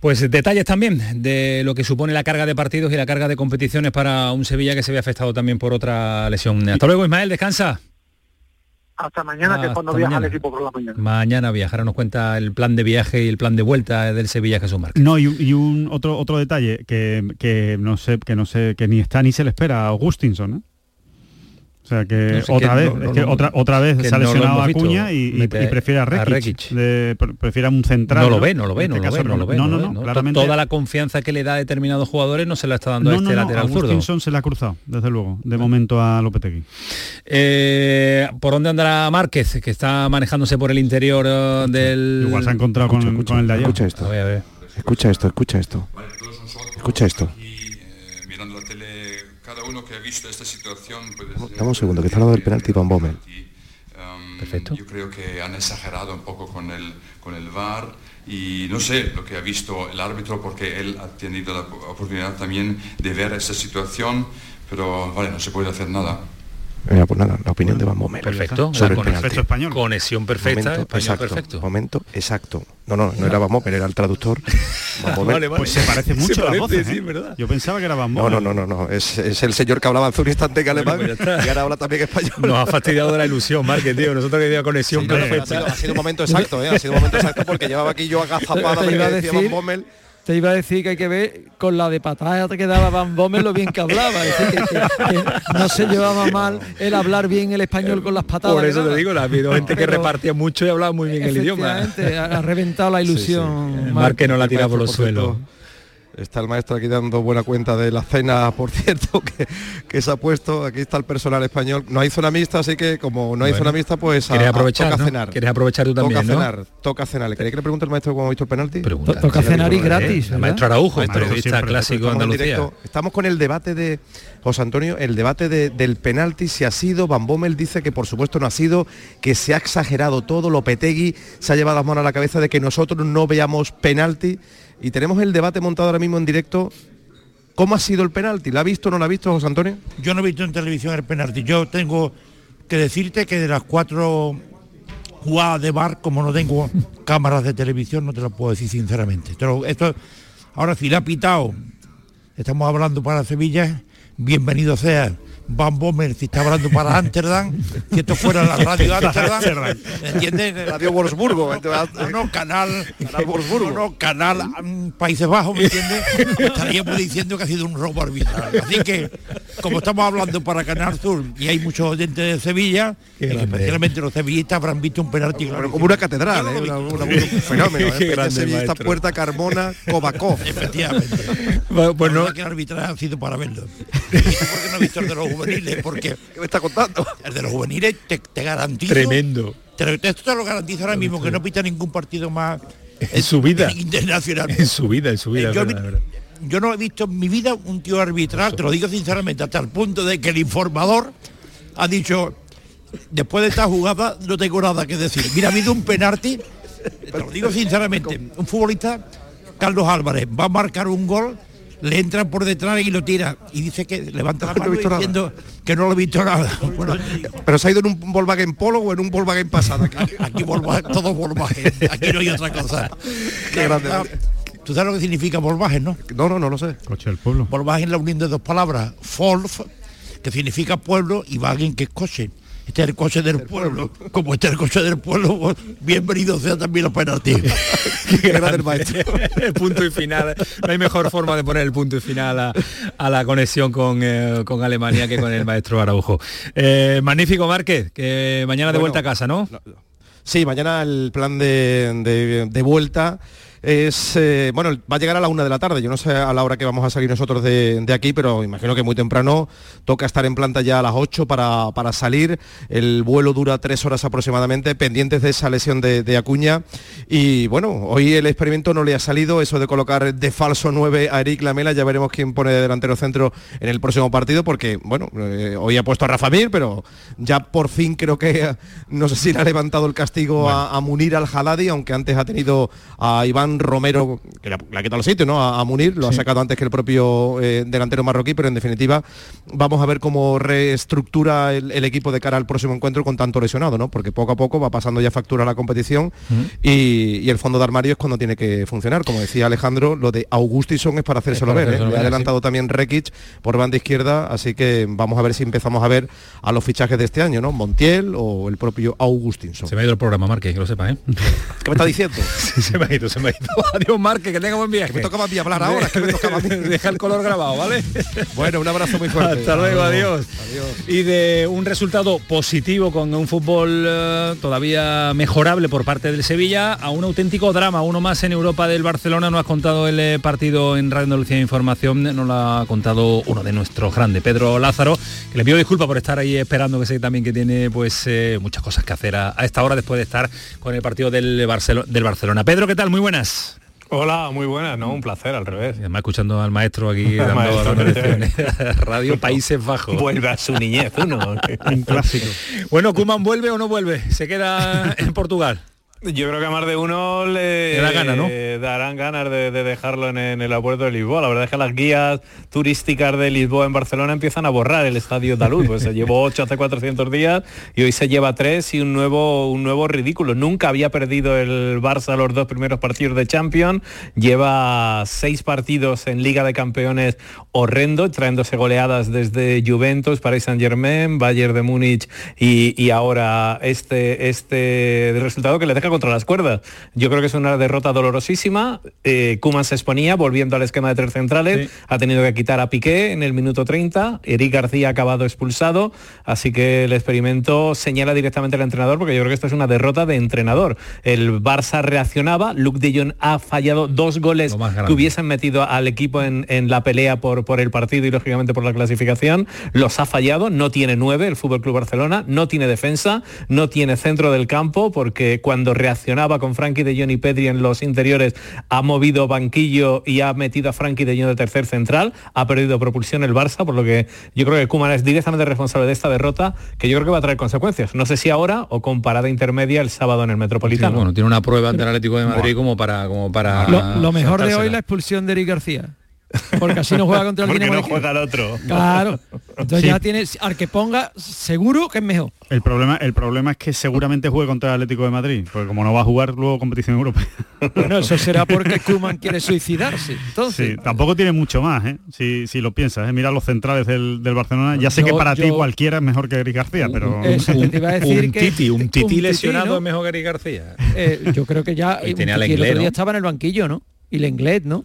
Pues detalles también de lo que supone la carga de partidos y la carga de competiciones para un Sevilla que se ve afectado también por otra lesión. Hasta luego, Ismael, descansa. Hasta mañana, que es cuando viaja el equipo por la mañana. Mañana viajará, nos cuenta el plan de viaje y el plan de vuelta del Sevilla Jesús Márquez. No, y, un- y un otro otro detalle que, que no sé, que no sé, que ni está ni se le espera a Augustinson, ¿eh? O sea que No sé, otra que vez, no- es no- que no- otra otra vez que se ha lesionado a. Acuña y, y- Mete y prefiere a a Rekic. De- pre- prefiere a un central. No lo ve, no lo ve, este lo ve, caso, no lo ve. No, no, no, claramente. Toda la confianza que le da a determinados jugadores no se la está dando a este no, no, lateral zurdo. Se le ha cruzado, desde luego, de momento a Lopetegui. Eh, ¿Por dónde andará Márquez, que está manejándose por el interior eh, del... Igual se ha encontrado con, con el de ayer. Escucha esto. A ver, a ver. Escucha esto, escucha esto. Escucha esto. Cada uno que ha visto esta situación puede Dame un segundo, que está hablando del penalti Van Bommel. Perfecto. Yo creo que han exagerado un poco con el, con el VAR y no sé lo que ha visto el árbitro porque él ha tenido la oportunidad también de ver esa situación, pero vale, no se puede hacer nada. Venga, pues nada, la opinión de Van Bommel. Perfecto, Sobre la el penalti. perfecto español. Conexión perfecta, Momento español exacto, perfecto. Momento exacto. No, no, no era Van Bommel, era el traductor. Van Bommel. Vale, vale. Pues se parece mucho Se a las parece, voces, sí, ¿eh? ¿verdad? Yo pensaba que era Van No, Bommel. no, no, no, no. Es, es el señor que hablaba hace un instante en alemán Bueno, pues y ahora habla también español. Nos ha fastidiado de la ilusión, Márquez, tío. Nosotros que teníamos conexión Sí, no, no, pero ha, perfecta. sido, ha sido un momento exacto, ¿eh? ha sido un momento exacto porque llevaba aquí yo agazapada de que decir- Van Bommel. Te iba a decir que hay que ver con la de patada que daba Van Bommel lo bien que hablaba. Es decir, que, que- que no se llevaba mal el hablar bien el español con las patadas. Por eso te digo, la ha habido gente que repartía mucho y hablaba muy bien el idioma. Ha, reventado la ilusión. Márquez no la tira por los suelos. cierto, Está el maestro aquí dando buena cuenta de la cena, por cierto, que, que se ha puesto. Aquí está el personal español. No hay zona mixta, así que como no hay Bueno, zona mixta, pues a- quieres a- aprovechar, toca ¿no? cenar. Quieres aprovechar tú también, Toca ¿no? cenar, toca cenar. ¿Le quería que le pregunte el maestro cómo ha visto el penalti? Pregunta. Toca cenar y Eh, gratis. el ¿verdad? maestro Araujo, Maestro, periodista clásico de Andalucía. directo. Estamos con el debate de José Antonio, el debate de- del penalti, si ha sido, Van Bommel dice que por supuesto no ha sido, que se ha exagerado todo, Lopetegui se ha llevado las manos a la cabeza de que nosotros no veamos penalti y tenemos el debate montado ahora mismo en directo. ¿Cómo ha sido el penalti? ¿La ha visto o no la ha visto José Antonio? Yo no he visto en televisión el penalti. Yo tengo que decirte que de las cuatro jugadas de bar, como no tengo cámaras de televisión, no te lo puedo decir sinceramente. Pero esto, ahora si le ha pitado, estamos hablando para Sevilla, bienvenido sea. Van Bommel, si está hablando para Ámsterdam, si esto fuera la radio Ámsterdam, ¿entiendes? Radio Wolfsburgo. No, no, canal, Canal Wolfsburgo. no, no, canal mm, Países Bajos, ¿me entiendes? Estaríamos diciendo que ha sido un robo arbitral. Así que, como estamos hablando para Canal Sur y hay muchos oyentes de Sevilla, grande. especialmente los sevillistas habrán visto un penalti Pero como una catedral, ¿eh? he Una- una- un fenómeno. ¿eh? Qué grande, Sevillista. Puerta Carmona, Cobacó. Efectivamente. Bueno, pues no, que el arbitraje ha sido para verlo. ¿Y tú por qué no has visto el de los juveniles? Porque ¿Qué me está contando? el de los juveniles te, te garantizo. tremendo. Te, esto te lo garantizo ahora mismo, que no pita ningún partido más En su vida. internacional. En su vida, en su vida. Eh, yo, es verdad, es verdad. Yo no he visto en mi vida un tío arbitral, te lo digo sinceramente, hasta el punto de que el informador ha dicho, después de esta jugada no tengo nada que decir. Mira, ha habido un penalti, te lo digo sinceramente, un futbolista, Carlos Álvarez, va a marcar un gol, le entra por detrás y lo tira. Y dice que levanta la No mano nada. diciendo que no lo he visto nada. Bueno, ¿Pero se ha ido en un Volkswagen Polo o en un Volkswagen pasado? Aquí? aquí Volkswagen, todo Volkswagen, aquí no hay otra cosa. Qué grande. Tú sabes lo que significa Volkswagen, ¿no? No, no, no lo sé. Coche del pueblo. Volkswagen es la unión de dos palabras, Volf, que significa pueblo, y Wagen, que es coche. Este es el coche del pueblo. Como este es el coche del pueblo, pues, bienvenido sea también los penaltis. El maestro. el punto y final. No hay mejor forma de poner el punto y final a, a la conexión con, eh, con Alemania que con el maestro Araujo. Eh, magnífico Márquez, que mañana de Bueno, vuelta a casa, ¿no? Sí, mañana el plan de, de- de vuelta es, eh, bueno, va a llegar a la una de la tarde. Yo no sé a la hora que vamos a salir nosotros de, de aquí, pero imagino que muy temprano toca estar en planta ya a las 8 para, para salir. El vuelo dura tres horas aproximadamente, pendientes de esa lesión de, de Acuña. Y bueno, hoy el experimento no le ha salido, eso de colocar de falso 9 a Eric Lamela, ya veremos quién pone de delantero centro en el próximo partido, porque bueno, eh, hoy ha puesto a Rafa Mir, pero ya por fin creo que no sé si le ha levantado el castigo a, a Munir al Haladi, aunque antes ha tenido a Iván Fran Romero, que le ha, quitado el sitio, ¿no? A, Munir, lo ha sacado antes que el propio eh, delantero marroquí, pero en definitiva vamos a ver cómo reestructura el, equipo de cara al próximo encuentro con tanto lesionado, ¿no? Porque poco a poco va pasando ya factura la competición y, el fondo de armario es cuando tiene que funcionar. Como decía Alejandro, lo de Augustison es para hacérselo ver. ¿eh? Le ha adelantado también Rekic por banda izquierda, así que vamos a ver si empezamos a ver a los fichajes de este año, ¿no? Montiel o el propio Augustinson. Se me ha ido el programa, Marque, que lo sepa, ¿eh? ¿Qué me está diciendo? se me ha ido, se me ha ido. Adiós, Marque, que tenga buen viaje. me toca a mí hablar ahora, que me tocaba a mí. Deja el color grabado, ¿vale? bueno, un abrazo muy fuerte. Hasta luego, adiós. Y de un resultado positivo con un fútbol eh, todavía mejorable por parte del Sevilla a un auténtico drama, uno más en Europa del Barcelona. No has contado el eh, partido en Radio Andalucía de Información, no lo ha contado uno de nuestros grandes, Pedro Lázaro, que le pido disculpas por estar ahí esperando, que sé también que tiene pues eh, muchas cosas que hacer a, esta hora después de estar con el partido del, del Barcelona. Pedro, ¿qué tal? Muy buenas. Hola, muy buenas, ¿no? Un placer, al revés. además escuchando al maestro aquí dando Radio Países Bajos. Vuelve a su niñez, uno. Un clásico. Bueno, ¿Kuman vuelve o no vuelve? ¿Se queda en Portugal? Yo creo que a más de uno le, darán ganas de, dejarlo en, el aeropuerto de Lisboa. La verdad es que las guías turísticas de Lisboa en Barcelona empiezan a borrar el estadio Daluz. Pues se llevó 8 hace 400 días y hoy se lleva 3 y un nuevo, un nuevo ridículo. Nunca había perdido el Barça los dos primeros partidos de Champions. Lleva 6 partidos en Liga de Campeones horrendo, traéndose goleadas desde Juventus, Paris Saint Germain, Bayern de Múnich y, ahora este, este resultado que le deja contra las cuerdas. Yo creo que es una derrota dolorosísima. Eh, Kuman se exponía volviendo al esquema de tres centrales. Ha tenido que quitar a Piqué en el minuto 30. Eric García ha acabado expulsado. Así que el experimento señala directamente al entrenador porque yo creo que esto es una derrota de entrenador. El Barça reaccionaba. Luke de Jong ha fallado dos goles que hubiesen metido al equipo en, la pelea por, por el partido y lógicamente por la clasificación. Los ha fallado. No tiene nueve el Fútbol Club Barcelona. No tiene defensa. No tiene centro del campo porque cuando reaccionaba con Frankie de Jong y Pedri en los interiores, ha movido banquillo y ha metido a Frankie de Jong de tercer central, ha perdido propulsión el Barça, por lo que yo creo que Kuman es directamente responsable de esta derrota, que yo creo que va a traer consecuencias. No sé si ahora o con parada intermedia el sábado en el Metropolitano. bueno, tiene una prueba ante el Atlético de Madrid como para... Como para lo, mejor de hoy la expulsión de Eric García. Porque así no juega contra el Porque no juega el otro. Claro. Entonces ya tienes, al que ponga, seguro que es mejor. El problema, el problema es que seguramente juegue contra el Atlético de Madrid, porque como no va a jugar luego competición europea. Bueno, eso será porque Kuman quiere suicidarse. Entonces. Sí, tampoco tiene mucho más, ¿eh? si, si lo piensas. ¿eh? Mira los centrales del, Barcelona. Ya sé que para ti cualquiera es mejor que Eric García, pero. un, titi, un titi lesionado es mejor que Eric García. Eh, yo creo que ya. Y tenía el otro día estaba en el banquillo, ¿no? Y Lenglet, ¿no?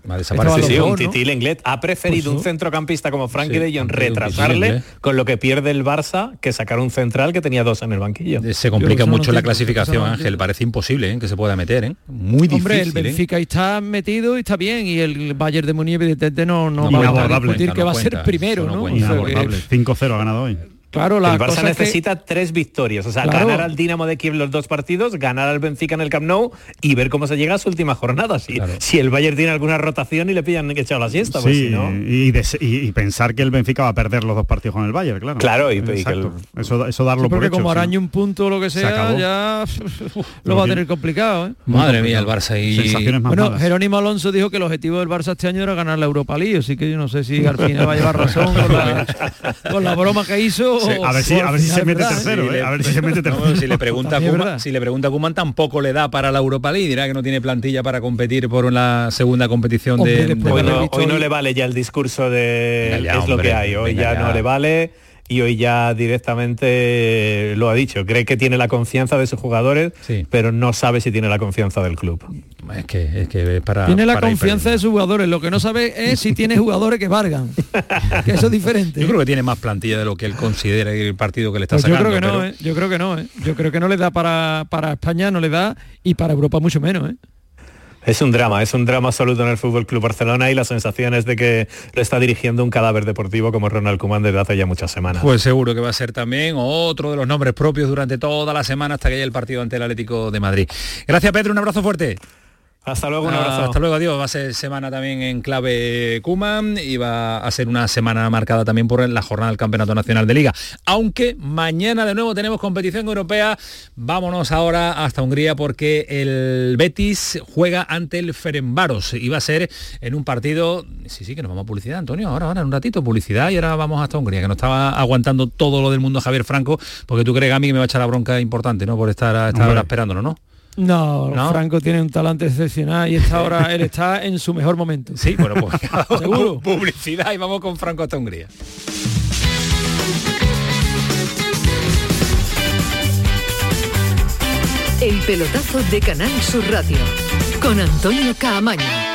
Sí, un Titi Lenglet ha preferido pues un centrocampista como Frankie de Jong retrasarle con lo que pierde el Barça que sacar un central que tenía dos en el banquillo. Eh, se complica mucho la clasificación, Ángel. Parece imposible ¿eh? que se pueda meter, ¿eh? Muy difícil. Hombre, el Benfica está metido y está bien y el Bayern de Múnich evidentemente no, no, va a discutir que va a ser primero, ¿no? 5-0 ha ganado hoy. Claro, la el Barça necesita tres victorias, o sea, ganar al Dinamo de Kiev los dos partidos, ganar al Benfica en el Camp Nou y ver cómo se llega a su última jornada. Si, si el Bayern tiene alguna rotación y le pillan que echado la siesta, pues si no... y, pensar que el Benfica va a perder los dos partidos con el Bayern, claro. Claro, y, eso, eso darlo porque por como arañe un punto o lo que sea, ya lo va a tener complicado. ¿eh? Madre mía, el Barça y... bueno, Jerónimo Alonso dijo que el objetivo del Barça este año era ganar la Europa League, así que yo no sé si al final va a llevar razón con la, broma que hizo. A ver si, si se mete tercero, ¿eh? a ver si se mete tercero. si le pregunta a si le pregunta a Kuman tampoco le da para la Europa League, dirá que no tiene plantilla para competir por una segunda competición de, hoy, no, le vale ya el discurso de es lo que hay, hoy ya, no le vale y hoy ya directamente lo ha dicho. Cree que tiene la confianza de sus jugadores, pero no sabe si tiene la confianza del club. Es que es que para tiene la confianza de sus jugadores. Lo que no sabe es si tiene jugadores que valgan. que eso es diferente. Yo creo que tiene más plantilla de lo que él considera el partido que le está sacando. Yo creo que no. ¿eh? Yo creo que no. ¿eh? Yo creo que no le da para para España, no le da y para Europa mucho menos. ¿eh? Es un drama, es un drama absoluto en el Fútbol Club Barcelona y la sensación es de que lo está dirigiendo un cadáver deportivo como Ronald Koeman desde hace ya muchas semanas. Pues seguro que va a ser también otro de los nombres propios durante toda la semana hasta que haya el partido ante el Atlético de Madrid. Gracias Pedro, un abrazo fuerte. Hasta luego, un Ah, abrazo. Hasta luego, adiós. Va a ser semana también en clave Kuman y va a ser una semana marcada también por la jornada del Campeonato Nacional de Liga. Aunque mañana de nuevo tenemos competición europea, vámonos ahora hasta Hungría porque el Betis juega ante el Ferenbaros y va a ser en un partido, sí, sí, que nos vamos a publicidad, Antonio, ahora, ahora, en un ratito, publicidad y ahora vamos hasta Hungría, que nos estaba aguantando todo lo del mundo Javier Franco, porque tú crees, Gami, que me va a echar la bronca importante, ¿no? Por estar a esta Hombre. hora esperándolo, ¿no? No, ¿No? Franco tiene un talante excepcional y esta hora él está en su mejor momento. Sí, bueno, pues Seguro. publicidad y vamos con Franco hasta Hungría. El pelotazo de Canal Sur Radio con Antonio Caamaño.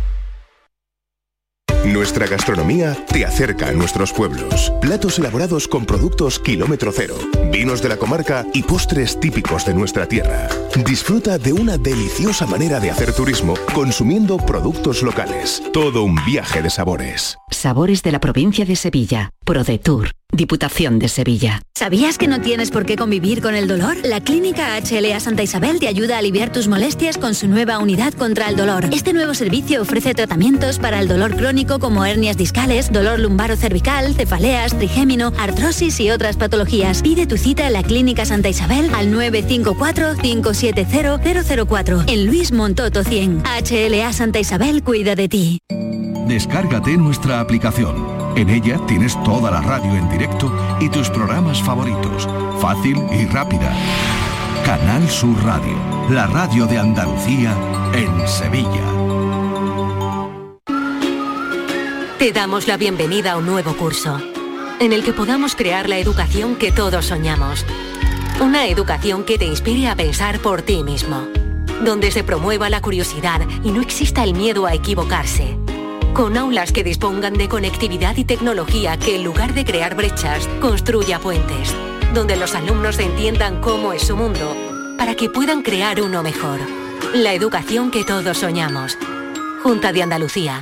Nuestra gastronomía te acerca a nuestros pueblos. Platos elaborados con productos kilómetro cero, vinos de la comarca y postres típicos de nuestra tierra. Disfruta de una deliciosa manera de hacer turismo consumiendo productos locales. Todo un viaje de sabores. Sabores de la provincia de Sevilla. ProDetour. Diputación de Sevilla. ¿Sabías que no tienes por qué convivir con el dolor? La Clínica HLA Santa Isabel te ayuda a aliviar tus molestias con su nueva unidad contra el dolor. Este nuevo servicio ofrece tratamientos para el dolor crónico como hernias discales, dolor lumbaro cervical, cefaleas, trigémino, artrosis y otras patologías. Pide tu cita en la Clínica Santa Isabel al 954-570-004 en Luis Montoto 100. HLA Santa Isabel cuida de ti. Descárgate nuestra aplicación. En ella tienes toda la radio en directo y tus programas favoritos. Fácil y rápida. Canal Sur Radio, la radio de Andalucía en Sevilla. Te damos la bienvenida a un nuevo curso, en el que podamos crear la educación que todos soñamos. Una educación que te inspire a pensar por ti mismo, donde se promueva la curiosidad y no exista el miedo a equivocarse. Con aulas que dispongan de conectividad y tecnología que en lugar de crear brechas, construya puentes, donde los alumnos entiendan cómo es su mundo, para que puedan crear uno mejor. La educación que todos soñamos. Junta de Andalucía.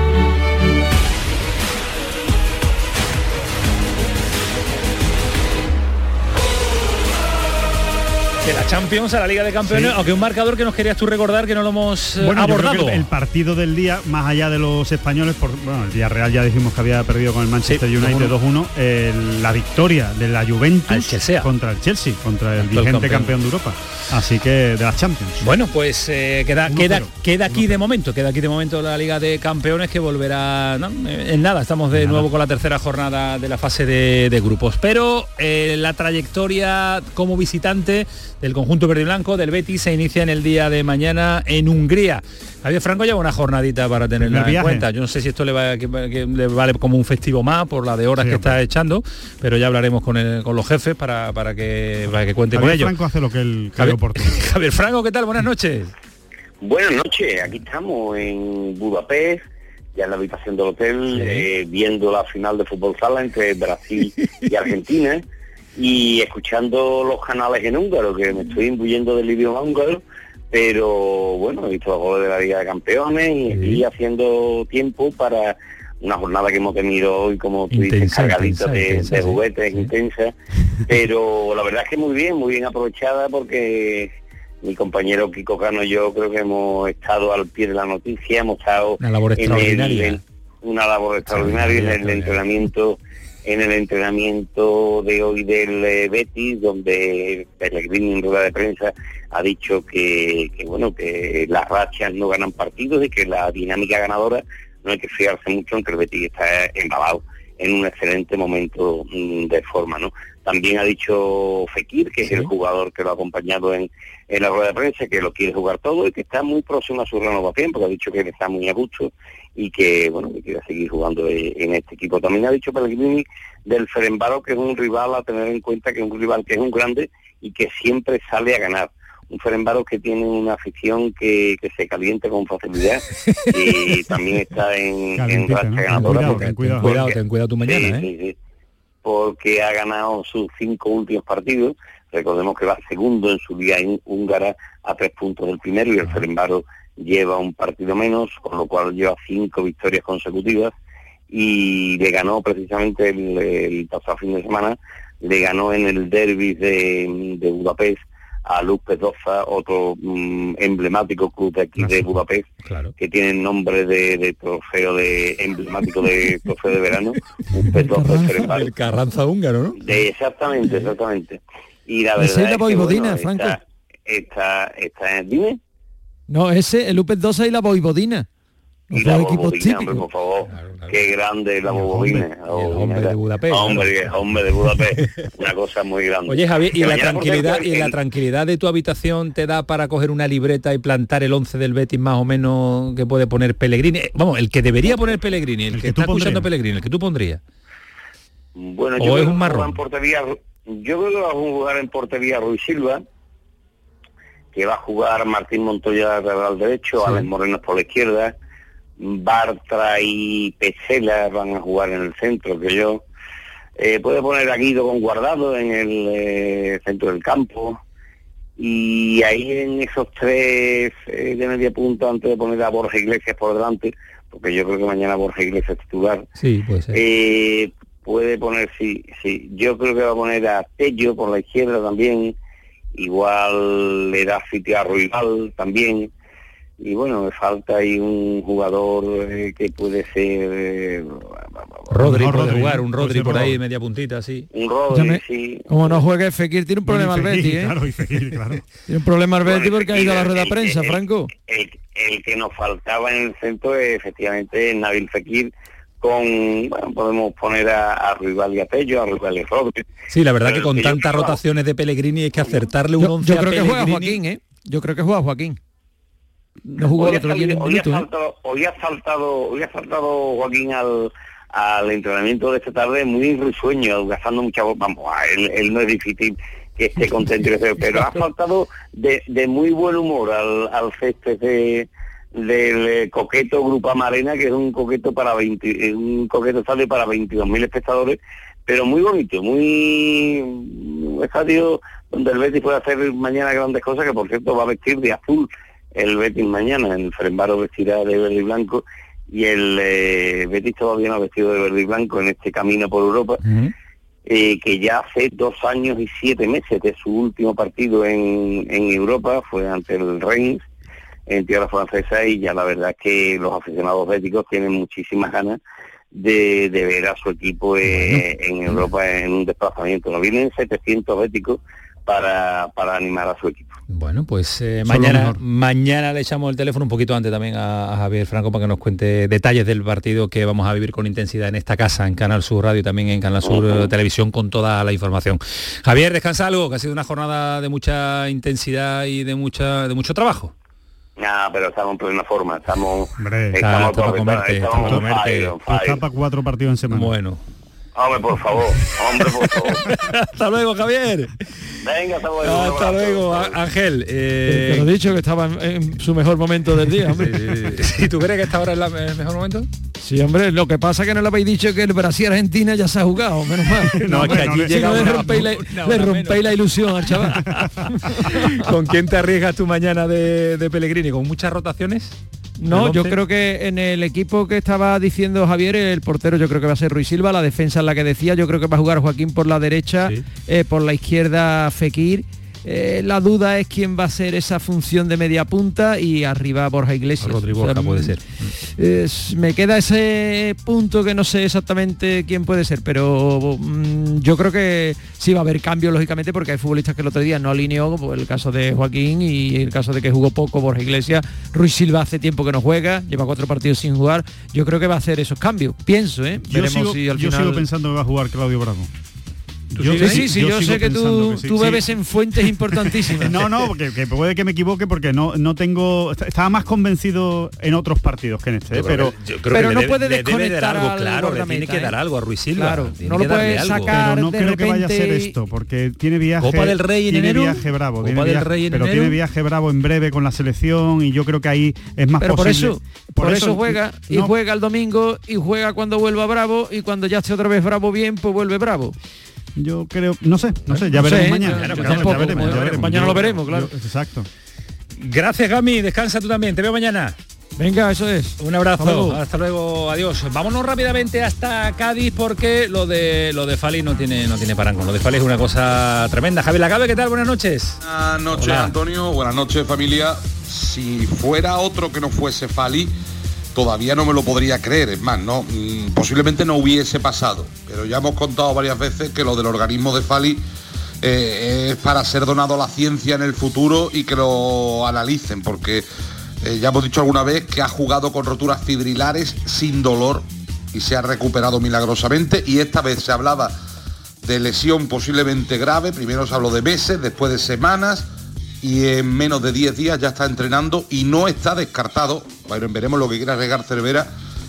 De la Champions a la Liga de Campeones, Sí. aunque un marcador que nos querías tú recordar que no lo hemos eh, Bueno, abordado. el, partido del día, más allá de los españoles, por, bueno, el Villarreal ya dijimos que había perdido con el Manchester Sí, United 2-1. 2-1, el- la victoria de la Juventus contra el Chelsea, contra el vigente campeón. campeón. de Europa. Así que de las Champions. Bueno, pues eh, queda, 1-0. queda, queda aquí de momento, queda aquí de momento la Liga de Campeones que volverá ¿no? Eh, en nada. Estamos de nuevo con la tercera jornada de la fase de, de grupos. Pero eh, la trayectoria como visitante del conjunto verde y blanco del Betis se inicia en el día de mañana en Hungría. Javier Franco lleva una jornadita para tenerla en cuenta. Yo no sé si esto le, va, que- que le vale como un festivo más por la de horas que está echando, pero ya hablaremos con, el- con los jefes para, para que, para que cuente con Javier ellos. Franco hace lo que él cree Javier, oportuno. Javier Franco, ¿qué tal? Buenas noches. Buenas noches, aquí estamos en Budapest, ya en la habitación del hotel, eh, viendo la final de fútbol sala entre Brasil y Argentina y escuchando los canales en húngaro, que me estoy imbuyendo del idioma húngaro, pero bueno, he visto los goles de la Liga de Campeones y estoy haciendo tiempo para una jornada que hemos tenido hoy, como tú dices, Intensa, cargadita intensa, de, intensa, de sí. juguetes, intensa, pero la verdad es que muy bien, muy bien aprovechada porque mi compañero Kiko Cano y yo creo que hemos estado al pie de la noticia, hemos estado Una labor en el- extraordinaria. en una labor extraordinaria en el entrenamiento en el entrenamiento de hoy del eh, Betis donde Pellegrini en rueda de prensa ha dicho que, que, bueno que las rachas no ganan partidos y que la dinámica ganadora no hay que fiarse mucho aunque el Betis está embalado en un excelente momento mm, de forma no también ha dicho Fekir que es el jugador que lo ha acompañado en, en la rueda de prensa que lo quiere jugar todo y que está muy próximo a su renovación porque ha dicho que está muy a gusto y que bueno que quiere seguir jugando eh, en este equipo. También ha dicho Pellegrini del Ferenbaro que es un rival a tener en cuenta que es un rival que es un grande y que siempre sale a ganar. un Ferenbaros que tiene una afición que, que se calienta con facilidad y también está en, en racha ¿no? ganadora. Cuidado, porque- ten cuidado, porque- cuidado, ten cuidado tu mañana, Sí, ¿eh? sí, sí. porque ha ganado sus cinco últimos partidos. Recordemos que va segundo en su liga hún- húngara a tres puntos del primero y el Ferenbaro lleva un partido menos, con lo cual lleva cinco victorias consecutivas y le ganó precisamente el, el pasado fin de semana, le ganó en el derby de, de Budapest a Luz Pedoza, otro mm, emblemático club de aquí de Budapest, que tiene el nombre de, de trofeo de emblemático de trofeo de verano, un Pedoza de Ferenbaro. El Carranza húngaro, ¿no? De- exactamente, exactamente. Y la verdad Esa es la es que, Voivodina, bueno, Franco. Está, está, está- dime. No, ese, el UPET 12 y la Voivodina. Los Y la hombre, por favor. Qué grande la Bobovina. hombre de Budapest, Hombre, hombre de Budapest. Una cosa muy grande. Oye Javier, ¿y Que la tranquilidad y la tranquilidad de tu habitación te da para coger una libreta y plantar el 11 del Betis más o menos que puede poner Pellegrini? Eh, Vamos, el que debería poner Pellegrini, el, que, está escuchando Pellegrini, el que tú pondrías. Bueno, ¿O yo es un que marrón? portería, yo creo que va a jugar en portería Ruiz Silva, que va a jugar Martín Montoya al derecho, Alex Moreno por la izquierda, Bartra y Pesela van a jugar en el centro, que yo. Eh, puede poner a Guido con guardado en el eh, centro del campo. Y ahí en esos tres eh, de media punta antes de poner a Borja Iglesias por delante, porque yo creo que mañana Borja Iglesias es titular, Sí, puede ser. Puede poner, sí, sí. Yo creo que va a poner a Tello por la izquierda también. Igual le da sitio a Ruibal también. Y bueno, me falta ahí un jugador eh, que puede ser eh, Rodri No, puede Rodri, jugar, un Rodri por ahí, media puntita, así. un Rodri, sí. Como no juegue Fekir, tiene un problema el Betis, ¿eh? Claro, y Fekir, claro. Tiene un problema el Betis Bueno, porque ha ido a la rueda de el- prensa, el- Franco. El, el que nos faltaba en el centro es efectivamente Nabil Fekir. Con, bueno, podemos poner a, a Ruibal y a Tello, a Ruibal y Rodri. Sí, la verdad Pero que el con tantas rotaciones de Pellegrini hay que acertarle un Yo, 11 yo a creo que juega. Joaquín, ¿eh? Yo creo que juega Joaquín. No jugó hoy el ha, otro día ni salido- hoy ha minuto, ¿eh? saltado, hoy ha saltado, hoy ha saltado Joaquín al, al entrenamiento de esta tarde muy risueño, gastando mucha voz. Vamos, a él, él no es difícil que esté contento, pero ha saltado de, de muy buen humor al, al césped de, del eh, coqueto Grupo Amarena, que es un coqueto para 20, eh, un coqueto estadio para 22.000 espectadores, pero muy bonito, muy un estadio donde el Betis puede hacer mañana grandes cosas, que por cierto va a vestir de azul el Betis mañana, el Ferenbaro vestirá de verde y blanco y el eh, Betis todavía no ha vestido de verde y blanco en este camino por Europa, eh, que ya hace dos años y siete meses de su último partido en, en Europa, fue ante el Reims, en tierra francesa, y ya la verdad es que los aficionados béticos tienen muchísimas ganas de, de ver a su equipo eh, en Europa en un desplazamiento. Nos vienen 700 béticos para, para animar a su equipo. Bueno, pues eh, mañana, mañana le echamos el teléfono un poquito antes también a, a Javier Franco para que nos cuente detalles del partido que vamos a vivir con intensidad en esta casa, en Canal Sur Radio y también en Canal Sur eh, Televisión con toda la información. Javier, descansa algo, que ha sido una jornada de mucha intensidad y de mucha de mucho trabajo. Nada, pero estamos en plena forma, estamos, Hombre, estamos, está para comerte, estamos está para comerte. fire. Está para cuatro partidos en semana. Bueno. Hombre, por favor, hombre, por favor. Hasta luego, Javier. Venga, hasta luego. Hasta abrazo. luego, Ángel. eh, Te lo he dicho que estaba en, en su mejor momento del día, hombre. ¿Y tú crees que esta hora es la- el mejor momento? Sí, hombre, lo que pasa es que no le habéis dicho que el Brasil-Argentina ya se ha jugado, menos mal. No, es que allí llega no le rompéis la, una le hora rompéis la ilusión al chaval. ¿Con quién te arriesgas tú mañana de, de Pellegrini? ¿Con muchas rotaciones? No, ¿El yo creo que en el equipo que estaba diciendo Javier, el portero yo creo que va a ser Ruiz Silva, la defensa es la que decía, yo creo que va a jugar Joaquín por la derecha, eh, por la izquierda Fekir. Eh, la duda es quién va a ser esa función de media punta y arriba Borja Iglesias. Rodri O sea, Borja puede mm, ser. me queda ese punto que no sé exactamente quién puede ser, pero mm, yo creo que sí va a haber cambios lógicamente porque hay futbolistas que el otro día no alineó, como el caso de Joaquín y el caso de que jugó poco Borja Iglesias. Ruiz Silva hace tiempo que no juega, lleva cuatro partidos sin jugar. Yo creo que va a hacer esos cambios. Pienso, ¿eh? Yo, Veremos sigo, si al yo final. sigo pensando que va a jugar Claudio Bravo. Yo- sí, sí, sí, yo sé que tú, que sí. tú Sí. bebes en fuentes importantísimas. No, no, porque que puede que me equivoque porque no, no tengo. est- Estaba más convencido en otros partidos que en este, Yo creo pero. que- yo creo que le debe- le debe dar algo, claro, le tiene que dar algo a Ruiz Silva. Claro, tiene no lo algo. sacar Pero no de creo que vaya a ser esto, porque tiene viaje. Copa del Rey en tiene enero. viaje bravo. Copa tiene del viaje- Rey en pero enero. tiene viaje bravo en breve con la selección y yo creo que ahí es más Pero por posible. eso, por, eso, juega y no, juega el domingo y juega cuando vuelva Bravo y cuando ya esté otra vez Bravo bien, pues vuelve Bravo. Yo creo, no sé, no sé, ya No veremos sé, mañana. mañana- veremos. mañana Yo- lo veremos, claro. yo- exacto. Gracias, Gami. Descansa tú también. Te veo mañana. Venga, eso es. Un abrazo. Hasta luego. Hasta luego. Adiós. Vámonos rápidamente hasta Cádiz porque lo de lo de Fali no tiene no tiene parangón. Lo de Fali es una cosa tremenda. Javier Lacabe, ¿qué tal? Buenas noches. Buenas noches, Hola. Antonio. Buenas noches, familia. Si fuera otro que no fuese Fali, todavía no me lo podría creer. Es más, mm, posiblemente no hubiese pasado. Pero ya hemos contado varias veces que lo del organismo de Fali eh, es para ser donado a la ciencia en el futuro y que lo analicen, porque eh, ya hemos dicho alguna vez que ha jugado con roturas fibrilares sin dolor y se ha recuperado milagrosamente. Y esta vez se hablaba de lesión posiblemente grave. Primero se habló de meses, después de semanas y en menos de 10 días ya está entrenando y no está descartado, bueno, veremos lo que quiera regar Cervera,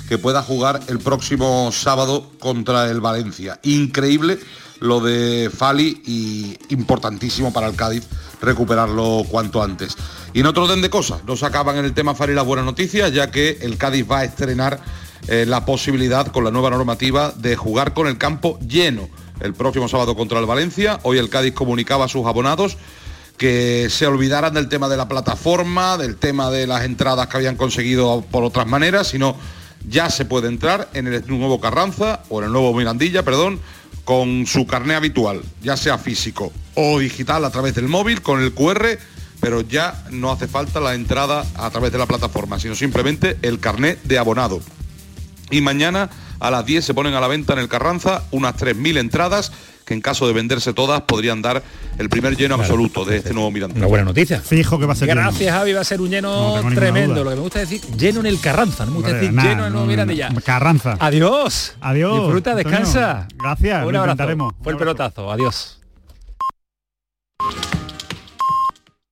que pueda jugar el próximo sábado contra el Valencia. Increíble lo de Fali y importantísimo para el Cádiz recuperarlo cuanto antes. Y en otro orden de cosas, no se acaban en el tema Fali las buenas noticias, ya que el Cádiz va a estrenar eh, la posibilidad con la nueva normativa de jugar con el campo lleno el próximo sábado contra el Valencia. Hoy el Cádiz comunicaba a sus abonados que se olvidaran del tema de la plataforma, del tema de las entradas que habían conseguido por otras maneras, sino ya se puede entrar en el nuevo Carranza o en el nuevo Mirandilla, perdón, con su carné habitual, ya sea físico o digital a través del móvil, con el QR, pero ya no hace falta la entrada a través de la plataforma, sino simplemente el carné de abonado. Y mañana a las 10 se ponen a la venta en el Carranza unas 3.000 entradas que en caso de venderse todas podrían dar el primer lleno absoluto de este nuevo Mirandilla. Una buena noticia. Fijo que va a ser lleno. Gracias, Javi. Va a ser un lleno No tremendo. duda. Lo que me gusta decir, lleno en el Carranza. No me gusta decir lleno en el nuevo no, Mirandilla. no, Carranza. Adiós. Adiós. Disfruta, descansa. Gracias, Un abrazo. Fue el pelotazo. Adiós.